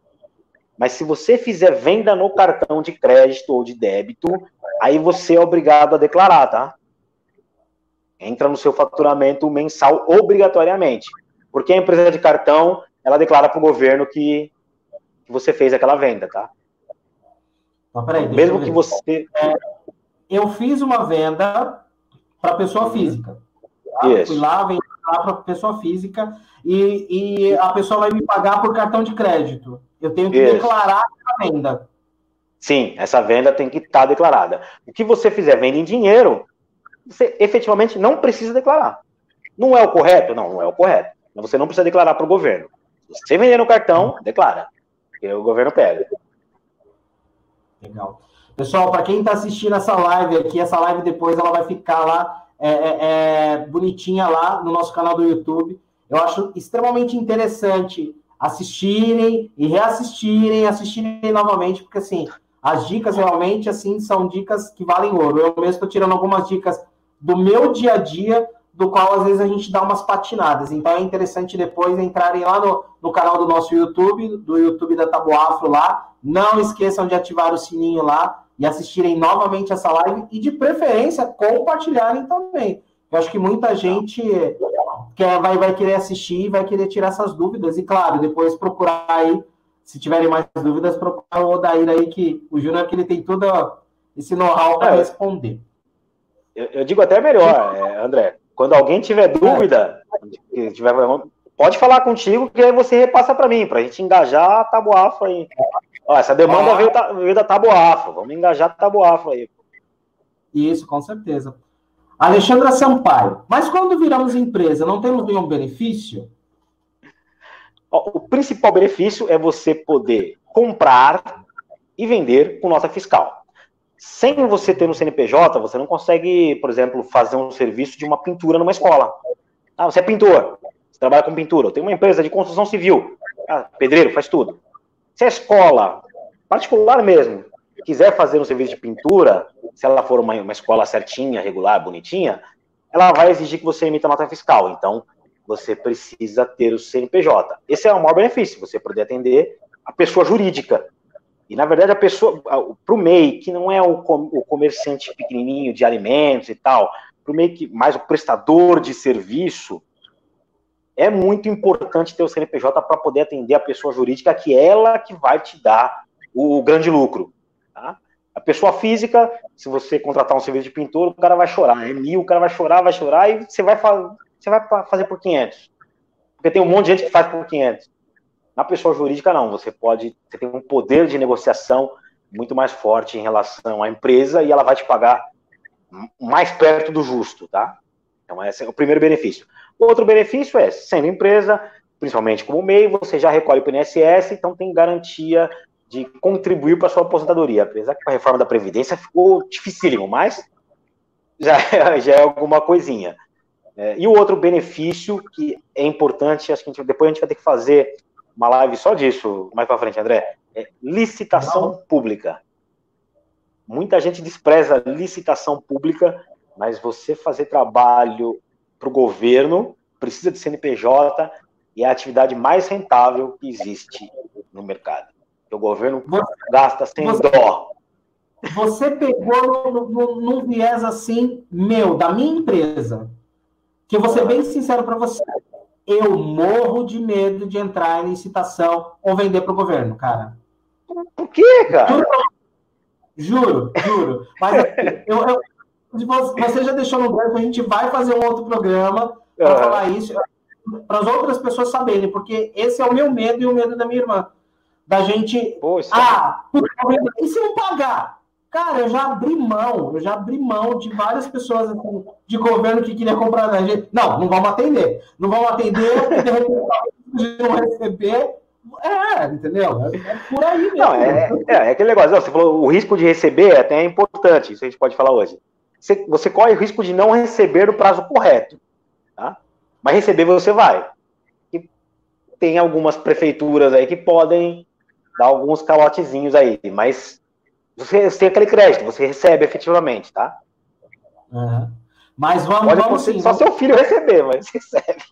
C: mas se você fizer venda no cartão de crédito ou de débito, aí você é obrigado a declarar, tá? Entra no seu faturamento mensal obrigatoriamente. Porque a empresa de cartão, ela declara para o governo que, que você fez aquela venda, tá?
D: Não, peraí,
C: Mesmo que você.
D: Eu fiz uma venda para pessoa física. tá? Fui lá, vendi lá para pessoa física e, e a pessoa vai me pagar por cartão de crédito. Eu tenho que
C: Isso.
D: declarar a venda.
C: Sim, essa venda tem que estar declarada. O que você fizer venda em dinheiro, você efetivamente não precisa declarar. Não é o correto? Não, não é o correto. Mas você não precisa declarar para o governo. Se você vender no cartão, declara. Porque o governo pega.
D: Legal. Pessoal, para quem está assistindo essa live aqui, essa live depois ela vai ficar lá é, é, é, bonitinha lá no nosso canal do YouTube. Eu acho extremamente interessante assistirem e reassistirem, assistirem novamente, porque assim, as dicas realmente assim são dicas que valem ouro. Eu mesmo estou tirando algumas dicas do meu dia a dia, do qual às vezes a gente dá umas patinadas. Então é interessante depois entrarem lá no, no canal do nosso YouTube, do YouTube da Taboafro lá. Não esqueçam de ativar o sininho lá e assistirem novamente essa live e de preferência compartilharem também. Eu acho que muita gente quer, vai, vai querer assistir e vai querer tirar essas dúvidas. E claro, depois procurar aí, se tiverem mais dúvidas, procurar o Odair aí, que o Júnior que ele tem todo esse know-how para
C: É.
D: responder.
C: Eu, eu digo até melhor, é, André. Quando alguém tiver dúvida, que tiver, pode falar contigo, que aí você repassa para mim, para a gente engajar a Taboafo aí. Ó, essa demanda veio, da- veio da Taboafo. Vamos engajar a Taboafo aí.
D: Isso, com certeza. Alexandra Sampaio. Mas quando viramos empresa, não temos nenhum benefício?
C: O principal benefício é você poder comprar e vender com nota fiscal. Sem você ter no CNPJ, você não consegue, por exemplo, fazer um serviço de uma pintura numa escola. Ah, você é pintor, você trabalha com pintura. Eu tenho uma empresa de construção civil. Ah, pedreiro, faz tudo. Se a escola, particular mesmo, quiser fazer um serviço de pintura, se ela for uma, uma escola certinha, regular, bonitinha, ela vai exigir que você emita nota fiscal. Então, você precisa ter o CNPJ. Esse é o maior benefício, você poder atender a pessoa jurídica. E, na verdade, a pessoa, para o MEI, que não é o, o comerciante pequenininho de alimentos e tal, para o MEI, que, mais o prestador de serviço, é muito importante ter o CNPJ para poder atender a pessoa jurídica, que é ela que vai te dar o grande lucro. Tá? A pessoa física, se você contratar um serviço de pintor, o cara vai chorar. É mil, o cara vai chorar, vai chorar, e você vai, você vai fazer por 500. Porque tem um monte de gente que faz por 500. Na pessoa jurídica, não. Você pode, você tem um poder de negociação muito mais forte em relação à empresa e ela vai te pagar mais perto do justo, tá? Então, esse é o primeiro benefício. Outro benefício é, sendo empresa, principalmente como MEI, você já recolhe o INSS, então tem garantia de contribuir para a sua aposentadoria. Apesar que com a reforma da Previdência ficou dificílimo, mas já, é- já é alguma coisinha. É, e o outro benefício que é importante, acho que a gente, depois a gente vai ter que fazer uma live só disso mais para frente, André, é licitação Não. pública. Muita gente despreza licitação pública, mas você fazer trabalho para o governo precisa de CNPJ e é a atividade mais rentável que existe no mercado. O governo você, gasta sem você, dó.
D: Você pegou num viés assim, meu, da minha empresa que eu vou ser bem sincero para você. Eu morro de medo de entrar em licitação ou vender para o governo, cara.
C: Por quê, cara?
D: Juro, juro. Mas eu, eu, você já deixou no branco, a gente vai fazer um outro programa para falar isso, para as outras pessoas saberem, porque esse é o meu medo e o medo da minha irmã. Da gente. Poxa. Ah, e se não pagar? Cara, eu já abri mão, eu já abri mão de várias pessoas assim, de governo que queria comprar da gente. Não, não vamos atender. Não vamos atender, porque de repente não receber. É, entendeu? É, é, por aí mesmo.
C: Não, é, é, é aquele negócio, você falou, o risco de receber até é importante, isso a gente pode falar hoje. Você, você corre o risco de não receber no prazo correto. Tá? Mas receber você vai. E tem algumas prefeituras aí que podem dar alguns calotezinhos aí, mas você, você tem aquele crédito, você recebe efetivamente, tá?
D: Uhum. Mas vamos, Pode vamos
C: sim. Só vamos... seu filho receber, mas recebe.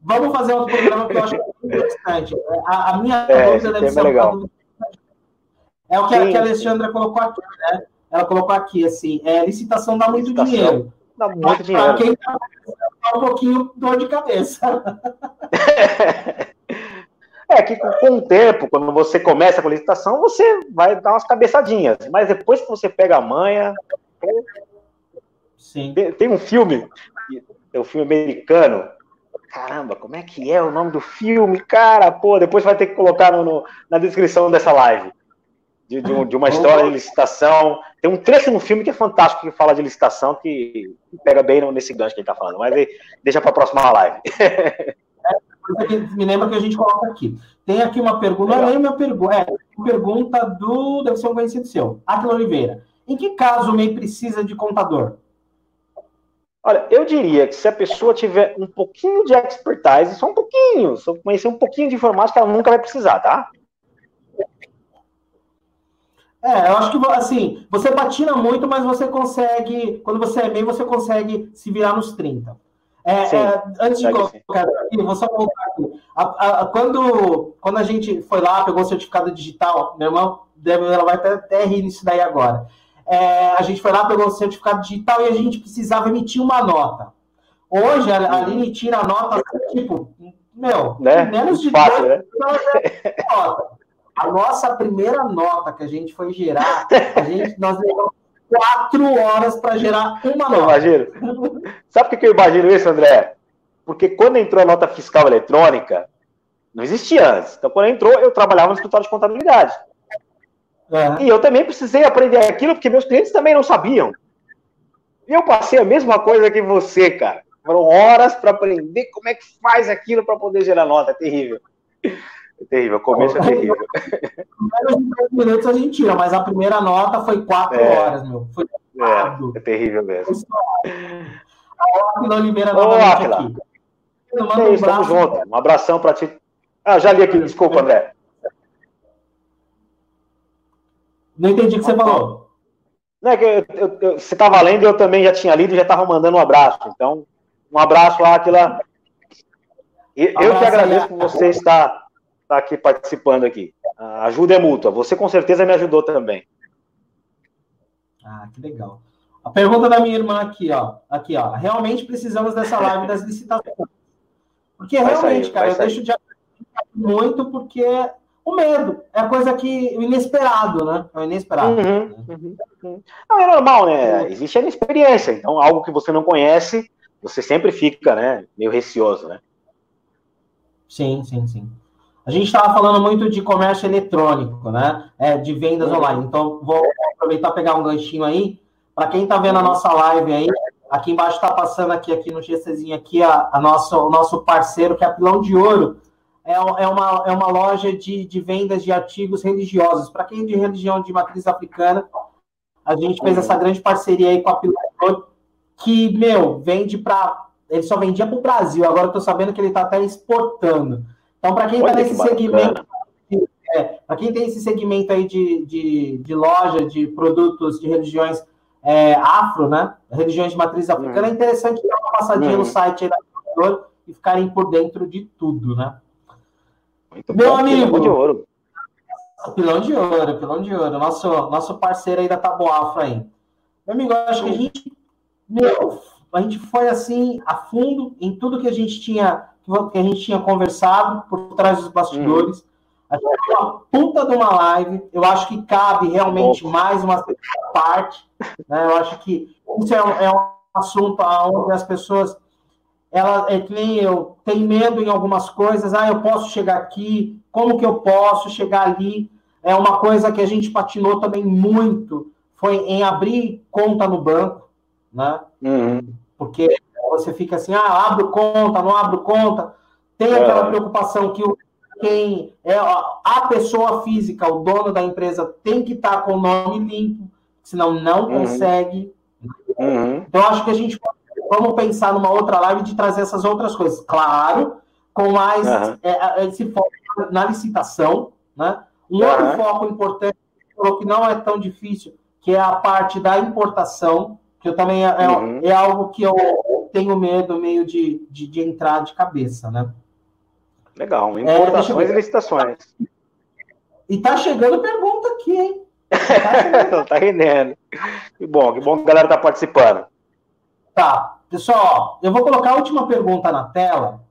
D: Vamos fazer outro programa que eu acho interessante. A, a minha é, dúvida deve ser legal. É o que, a, que a Alexandra colocou aqui, né? Ela colocou aqui, assim, é, licitação dá muito licitação dinheiro.
C: Dá muito dinheiro.
D: Quem tá um pouquinho dor de cabeça.
C: É que com o tempo, quando você começa com licitação, você vai dar umas cabeçadinhas. Mas depois que você pega a manha. Sim. Tem um filme, é um filme americano. Caramba, como é que é o nome do filme? Cara, pô, depois vai ter que colocar no, no na descrição dessa live. De, de, de, uma história de licitação. Tem um trecho no filme que é fantástico que fala de licitação, que pega bem nesse gancho que ele está falando. Mas deixa para a próxima live.
D: me lembra que a gente coloca aqui. Tem aqui uma pergunta, não é minha pergunta, é uma pergunta do, deve ser um conhecido seu, Aquila Oliveira. Em que caso o MEI precisa de contador?
C: Olha, eu diria que se a pessoa tiver um pouquinho de expertise, só um pouquinho, só conhecer um pouquinho de informática, ela nunca vai precisar, tá?
D: É, eu acho que assim, você patina muito, mas você consegue, quando você é MEI, você consegue se virar nos 30. É, é, antes de colocar aqui, vou só voltar aqui. A, a, quando, quando a gente foi lá, pegou o certificado digital, meu irmão, ela vai até, até rir nisso daí agora. É, a gente foi lá, pegou o certificado digital e a gente precisava emitir uma nota. Hoje, a, a Aline tira a nota, tipo, meu,
C: né?
D: menos de
C: Fácil, dois,
D: né? A nossa primeira nota que a gente foi gerar, a gente, nós levamos quatro horas para gerar uma nota.
C: Imagino. Sabe por que eu imagino isso, André? Porque quando entrou a nota fiscal eletrônica, não existia antes. Então, quando entrou, eu trabalhava no escritório de contabilidade. É. E eu também precisei aprender aquilo, porque meus clientes também não sabiam. E eu passei a mesma coisa que você, cara. Foram horas para aprender como é que faz aquilo para poder gerar nota. É terrível. É terrível, o começo é terrível.
D: Menos de 10 minutos a gente tira, mas a primeira nota foi 4 é. horas, meu. Foi
C: é, é terrível mesmo.
D: A Áquila Oliveira
C: Ô, Áquila. aqui. É isso, tamo junto. Um abração para ti. Ah, já li aqui, desculpa, André.
D: Não entendi o que você falou.
C: Não, é que eu, eu, eu, você estava lendo e eu também já tinha lido e já estava mandando um abraço. Então, um abraço, Áquila. Eu, eu que agradeço por você estar está aqui participando aqui. A ajuda é mútua. Você com certeza me ajudou também.
D: Ah, que legal. A pergunta da minha irmã aqui, ó. Aqui, ó. Realmente precisamos dessa live das licitações. Porque vai realmente, sair, cara, eu deixo de muito porque o medo é a coisa que o inesperado, né? É o inesperado. Uhum,
C: uhum, uhum. Não, é normal, né? Existe a inexperiência. Então, algo que você não conhece, você sempre fica, né? Meio receoso, né?
D: Sim, sim, sim. A gente estava falando muito de comércio eletrônico, né? É, de vendas online. Então, vou aproveitar pegar um ganchinho aí. Para quem está vendo a nossa live aí, aqui embaixo está passando aqui, aqui no GCzinho aqui, a, a nosso, o nosso parceiro, que é a Pilão de Ouro. É, é, uma, é uma loja de, de vendas de artigos religiosos. Para quem é de religião de matriz africana, a gente fez essa grande parceria aí com a Pilão de Ouro, que, meu, vende para ele só vendia para o Brasil, agora estou sabendo que ele está até exportando. Então, para quem está nesse segmento, é, para quem tem esse segmento aí de, de, de loja de produtos de religiões é, afro, né? Religiões de matriz africana, uhum. é interessante dar uma passadinha no site aí da e ficarem por dentro de tudo, né?
C: Muito Meu bom, amigo. Pilão de ouro.
D: Pilão de ouro, pilão de ouro. Nosso, nosso parceiro aí da Taboafra aí. Meu amigo, acho que a gente. Meu, a gente foi assim a fundo em tudo que a gente tinha que a gente tinha conversado por trás dos bastidores. Uhum. A gente uma puta de uma live. Eu acho que cabe realmente mais uma parte. Né? Eu acho que isso é um, é um assunto onde as pessoas ela é que nem eu, tem medo em algumas coisas, ah, eu posso chegar aqui, como que eu posso chegar ali? É uma coisa que a gente patinou também muito, foi em abrir conta no banco, né? Uhum. Porque você fica assim, ah, abro conta, não abro conta. Tem aquela é. preocupação que o, quem é a pessoa física, o dono da empresa, tem que estar com o nome limpo, senão não uhum. consegue. Uhum. Então, acho que a gente vamos pensar numa outra live de trazer essas outras coisas. Claro, com mais uhum. é, esse foco na licitação, né? Um outro foco importante, que não é tão difícil, que é a parte da importação, que eu também é, é uhum. é algo que eu tenho medo meio de, de, de entrar de cabeça, né?
C: Legal, é, importações é, e licitações.
D: E tá chegando pergunta aqui, hein?
C: Tá, tá rendendo. Que bom, que bom que a galera tá participando.
D: Tá, pessoal, eu vou colocar a última pergunta na tela,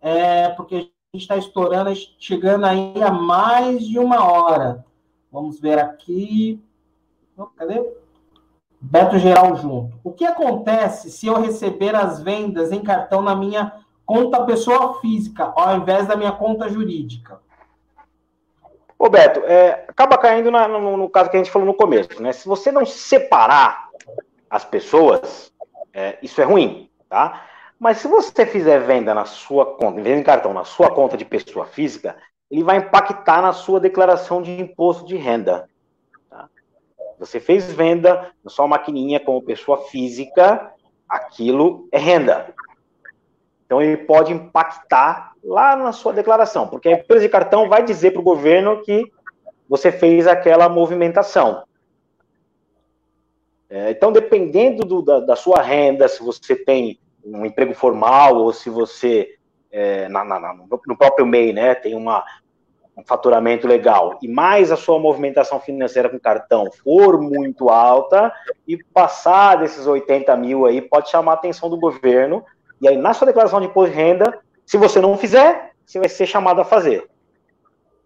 D: é, porque a gente está estourando, chegando aí a mais de uma hora. Vamos ver aqui. Cadê? Beto Geral junto. O que acontece se eu receber as vendas em cartão na minha conta pessoa física, ao invés da minha conta jurídica?
C: Ô, Beto, é, acaba caindo na, no, no, caso que a gente falou no começo, né? Se você não separar as pessoas, é, isso é ruim, tá? Mas se você fizer venda na sua conta, venda em cartão na sua conta de pessoa física, ele vai impactar na sua declaração de imposto de renda. Você fez venda na sua maquininha como pessoa física, aquilo é renda. Então ele pode impactar lá na sua declaração, porque a empresa de cartão vai dizer para o governo que você fez aquela movimentação. É, então, dependendo do, da, da, sua renda, se você tem um emprego formal ou se você, é, na, na, no próprio MEI, né, tem uma, um faturamento legal, e mais a sua movimentação financeira com cartão for muito alta, e passar desses 80 mil aí, pode chamar a atenção do governo, e aí na sua declaração de imposto de renda, se você não fizer, você vai ser chamado a fazer.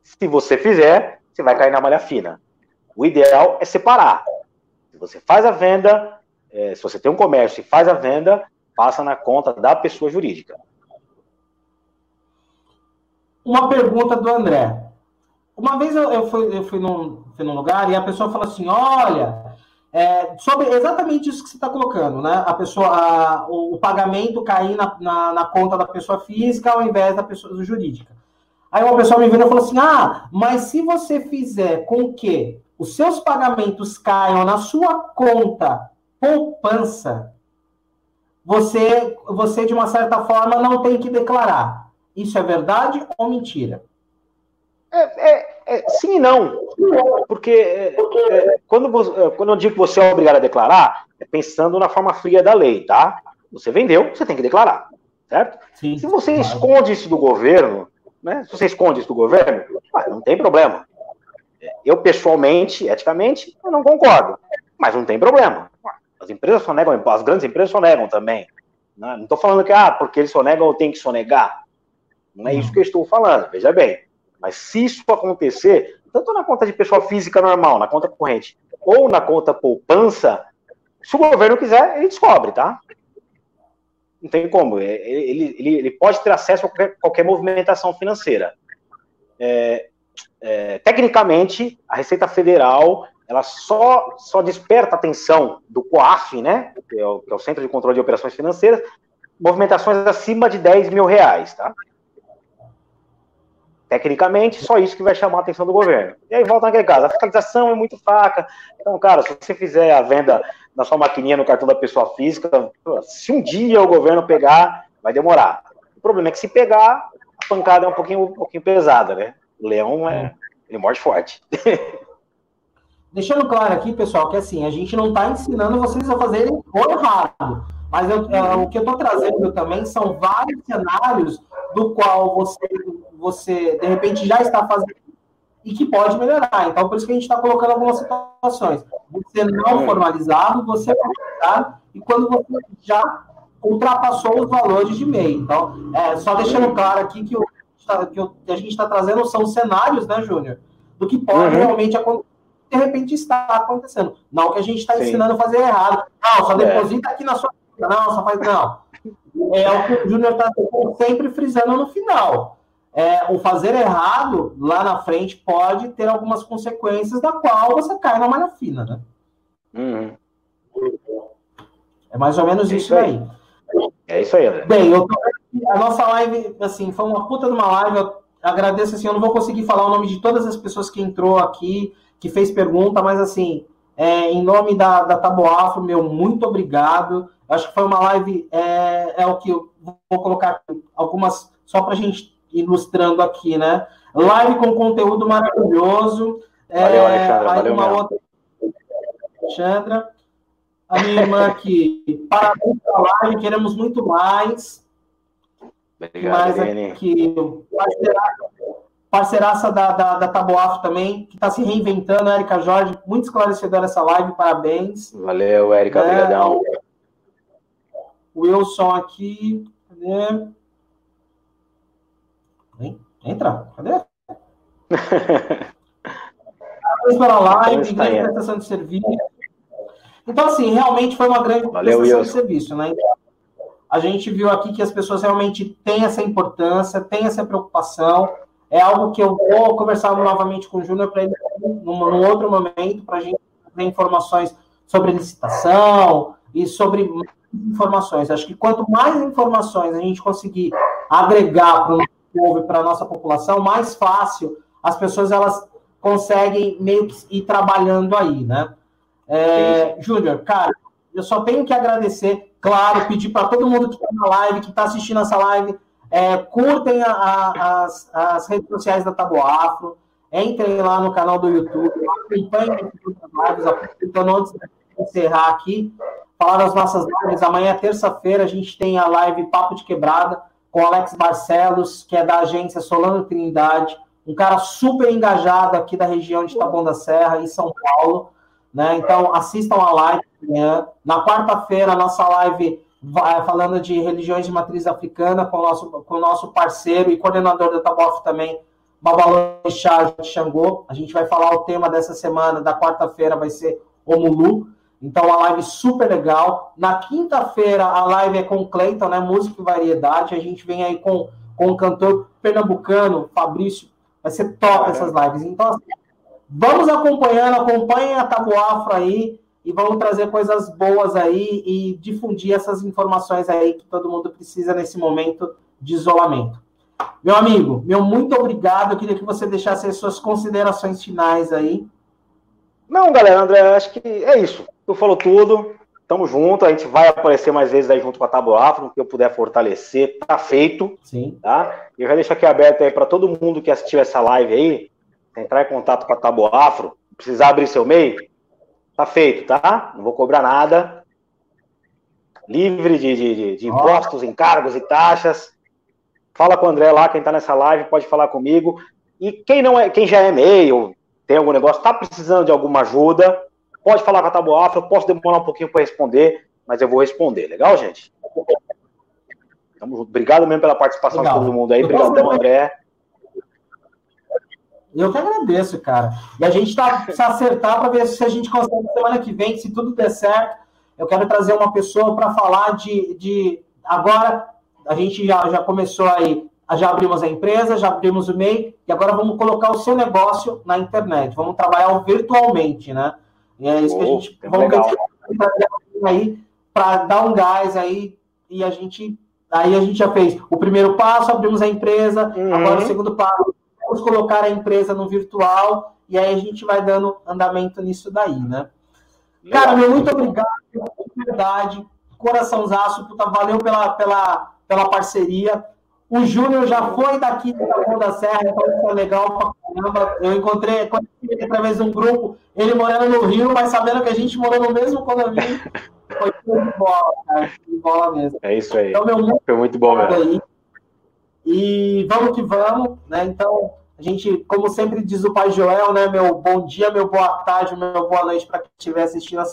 C: Se você fizer, você vai cair na malha fina. O ideal é separar você faz a venda, é, se você tem um comércio e faz a venda, passa na conta da pessoa jurídica.
D: Uma pergunta do André. Uma vez eu, eu, fui, eu fui, num, fui num lugar e a pessoa falou assim: olha, é, sobre exatamente isso que você está colocando, né? A pessoa, a, o, o, pagamento cair na, na, na, conta da pessoa física ao invés da pessoa jurídica. Aí uma pessoa me veio e falou assim: ah, mas se você fizer com que os seus pagamentos caiam na sua conta poupança, você, você de uma certa forma não tem que declarar. Isso é verdade ou mentira?
C: É, é, é, sim e não. Porque é, é, quando, é, quando eu digo que você é obrigado a declarar, é pensando na forma fria da lei, tá? Você vendeu, você tem que declarar, certo? Sim, Se você claro. esconde isso do governo, né? Se você esconde isso do governo, não tem problema. Eu, pessoalmente, eticamente, eu não concordo. Mas não tem problema. As empresas sonegam, as grandes empresas sonegam também. Né? Não estou falando que, ah, porque eles sonegam eu tenho que sonegar. Não é isso que eu estou falando, veja bem. Mas se isso acontecer, tanto na conta de pessoa física normal, na conta corrente, ou na conta poupança, se o governo quiser, ele descobre, tá? Não tem como. É, ele, ele, ele pode ter acesso a qualquer, qualquer movimentação financeira. É, é, tecnicamente, a Receita Federal ela só, só desperta a atenção do COAF, né, que é, o, que é o Centro de Controle de Operações Financeiras, movimentações acima de 10 mil reais, tá? Tecnicamente, só isso que vai chamar a atenção do governo. E aí volta naquele caso, a fiscalização é muito fraca. Então, cara, se você fizer a venda na sua maquininha no cartão da pessoa física. Se um dia o governo pegar, vai demorar. O problema é que se pegar, a pancada é um pouquinho, um pouquinho pesada, né? O leão é, ele morde forte.
D: Deixando claro aqui, pessoal, que assim, a gente não está ensinando vocês a fazerem o errado. Mas eu, é, o que eu estou trazendo também são vários cenários do qual você, você, de repente, já está fazendo e que pode melhorar. Então, por isso que a gente está colocando algumas situações. Você não formalizado, você formalizado, e quando você já ultrapassou os valores de MEI. Então, é, só deixando claro aqui que o que a gente está trazendo são cenários, né, Júnior? Do que pode uhum. realmente acontecer de repente está acontecendo. Não que a gente está ensinando a fazer errado. Não, só é. deposita é. aqui na sua. Não, só faz. Não. É o que o Júnior está sempre frisando no final é, o fazer errado lá na frente pode ter algumas consequências da qual você cai na malha fina, né? Uhum. É mais ou menos é isso, aí.
C: É isso aí, André.
D: Bem, eu tô... a nossa live, assim, foi uma puta de uma live. Eu agradeço, assim, eu não vou conseguir falar o nome de todas as pessoas que entrou aqui, que fez pergunta, mas, assim, é, em nome da, da Taboafro, meu, muito obrigado. Acho que foi uma live, é, é o que eu vou colocar algumas, só para a gente ilustrando aqui, né? Live com conteúdo maravilhoso.
C: Valeu, é, Alexandra. Valeu uma mesmo. outra.
D: Alexandra. A minha irmã aqui. Parabéns pela live, queremos muito mais.
C: Obrigado, mais
D: aqui. Parceiraça, parceiraça da, da, da Taboaf também, que está se reinventando, Érica Jorge. Muito esclarecedora essa live, parabéns.
C: Valeu, Érica. É, obrigadão.
D: Wilson aqui. Cadê? Entra, cadê? Parabéns pela live, grande indo. prestação de serviço. Então, assim, realmente foi uma grande
C: Valeu,
D: prestação
C: Wilson.
D: de serviço, né? A gente viu aqui que as pessoas realmente têm essa importância, têm essa preocupação. É algo que eu vou conversar novamente com o Júnior para ele num, num outro momento, para a gente ter informações sobre licitação e sobre informações. Acho que quanto mais informações a gente conseguir agregar para o povo e para a nossa população, mais fácil as pessoas elas conseguem meio que ir trabalhando aí, né? É, Júnior, cara, eu só tenho que agradecer, claro, pedir para todo mundo que está na live, que está assistindo essa live, é, curtem a, a, as, as redes sociais da Tabo Afro, entrem lá no canal do YouTube, acompanhem as lives, aproveitando antes de encerrar aqui, falar das nossas lives. Amanhã, terça-feira, a gente tem a live Papo de Quebrada com Alex Barcelos, que é da agência Solano Trindade, um cara super engajado aqui da região de Taboão da Serra, em São Paulo. Né? Então, assistam a live amanhã. Na quarta-feira, a nossa live vai, falando de religiões de matriz africana com o nosso, com o nosso parceiro e coordenador da Tabof também, Babalô Chá de Xangô. A gente vai falar o tema dessa semana, da quarta-feira, vai ser Omulu. Então, a live super legal. Na quinta-feira, a live é com o Cleiton, né? Música e variedade. A gente vem aí com, com o cantor pernambucano, Fabrício. Vai ser top essas lives. Então, assim, vamos acompanhando, acompanhem a Tabuafra aí e vamos trazer coisas boas aí e difundir essas informações aí que todo mundo precisa nesse momento de isolamento. Meu amigo, meu muito obrigado. Eu queria que você deixasse as suas considerações finais aí.
C: Não, galera, André, acho que é isso. Tu falou tudo. Tamo junto. A gente vai aparecer mais vezes aí junto com a Tábua Afro, que eu puder fortalecer. Tá feito.
D: Sim.
C: Tá? Eu já deixo aqui aberto aí para todo mundo que assistiu essa live aí, entrar em contato com a Tábua Afro, precisar abrir seu e-mail, tá feito, tá? Não vou cobrar nada. Livre de, de, de impostos, encargos e taxas. Fala com o André lá, quem tá nessa live, pode falar comigo. E quem não é, quem já é e-mail, tem algum negócio, está precisando de alguma ajuda, pode falar com a Taboafra, Afro, eu posso demorar um pouquinho para responder, mas eu vou responder. Legal, gente? Tamo junto. Obrigado mesmo pela participação Legal. de todo mundo aí. Obrigadão, André.
D: Eu que agradeço, cara. E a gente está se acertar para ver se a gente consegue semana que vem, se tudo der certo. Eu quero trazer uma pessoa para falar de, de. Agora, a gente já, já começou aí já abrimos a empresa, já abrimos o MEI, e agora vamos colocar o seu negócio na internet. Vamos trabalhar virtualmente, né? E é isso oh, que a gente vamos aí para dar um gás aí e a gente aí a gente já fez o primeiro passo, abrimos a empresa, uhum. agora o segundo passo, vamos colocar a empresa no virtual e aí a gente vai dando andamento nisso daí, né? Legal. Cara, meu muito obrigado, de verdade, coraçãozaço, puta, valeu pela, pela, pela parceria. O Júnior já foi daqui da da Serra, então isso é legal pra caramba. Eu encontrei, conheci ele através de um grupo, ele morando no Rio, mas sabendo que a gente morou no mesmo condomínio. Foi tudo de bola, cara. De bola mesmo.
C: É isso aí. Então, meu muito foi muito bom mesmo. Aí.
D: E vamos que vamos, né? Então, a gente, como sempre diz o pai Joel, né? Meu bom dia, meu boa tarde, meu boa noite para quem estiver assistindo.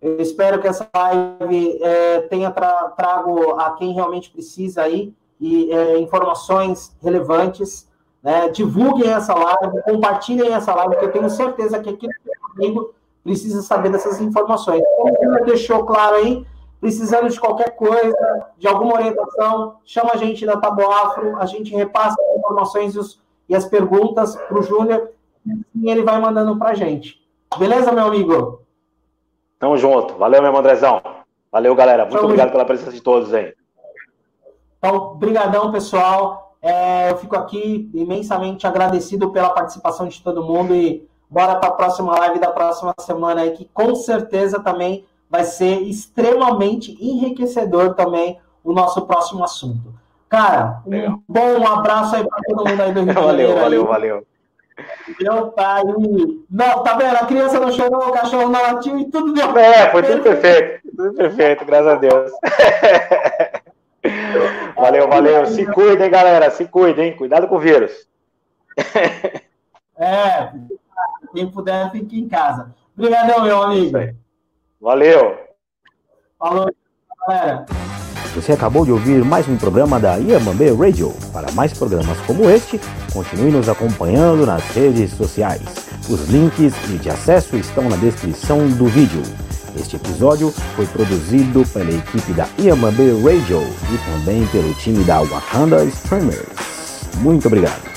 D: Eu espero que essa live é, tenha tra trago a quem realmente precisa aí e é, informações relevantes. Né? Divulguem essa live, compartilhem essa live, porque eu tenho certeza que aquele amigo precisa saber dessas informações. Como o deixou claro aí, precisando de qualquer coisa, de alguma orientação, chama a gente da Tabo Afro, a gente repassa as informações e, os, e as perguntas para o Júnior, e ele vai mandando para a gente. Beleza, meu amigo?
C: Tamo junto. Valeu, meu Andrezão. Valeu, galera. Muito Tamo obrigado junto. pela presença de todos aí.
D: Então, brigadão, pessoal. É, eu fico aqui imensamente agradecido pela participação de todo mundo e bora para a próxima live da próxima semana aí, que com certeza também vai ser extremamente enriquecedor também o nosso próximo assunto. Cara, um bom abraço aí para todo mundo aí do Rio de
C: Janeiro. Valeu, valeu, valeu.
D: Meu pai. Não, tá vendo? A criança não chorou, o cachorro não latiu e tudo deu.
C: É, foi tudo perfeito. Tudo perfeito, graças a Deus. Valeu, valeu. Se cuidem, galera. Se cuidem. Cuidado com o vírus.
D: É. Quem puder, fique em casa. Obrigadão, meu amigo.
C: Valeu.
D: Falou, galera.
B: Você acabou de ouvir mais um programa da Iamambe Radio. Para mais programas como este, continue nos acompanhando nas redes sociais. Os links de acesso estão na descrição do vídeo. Este episódio foi produzido pela equipe da Iamambe Radio e também pelo time da Wakanda Streamers. Muito obrigado.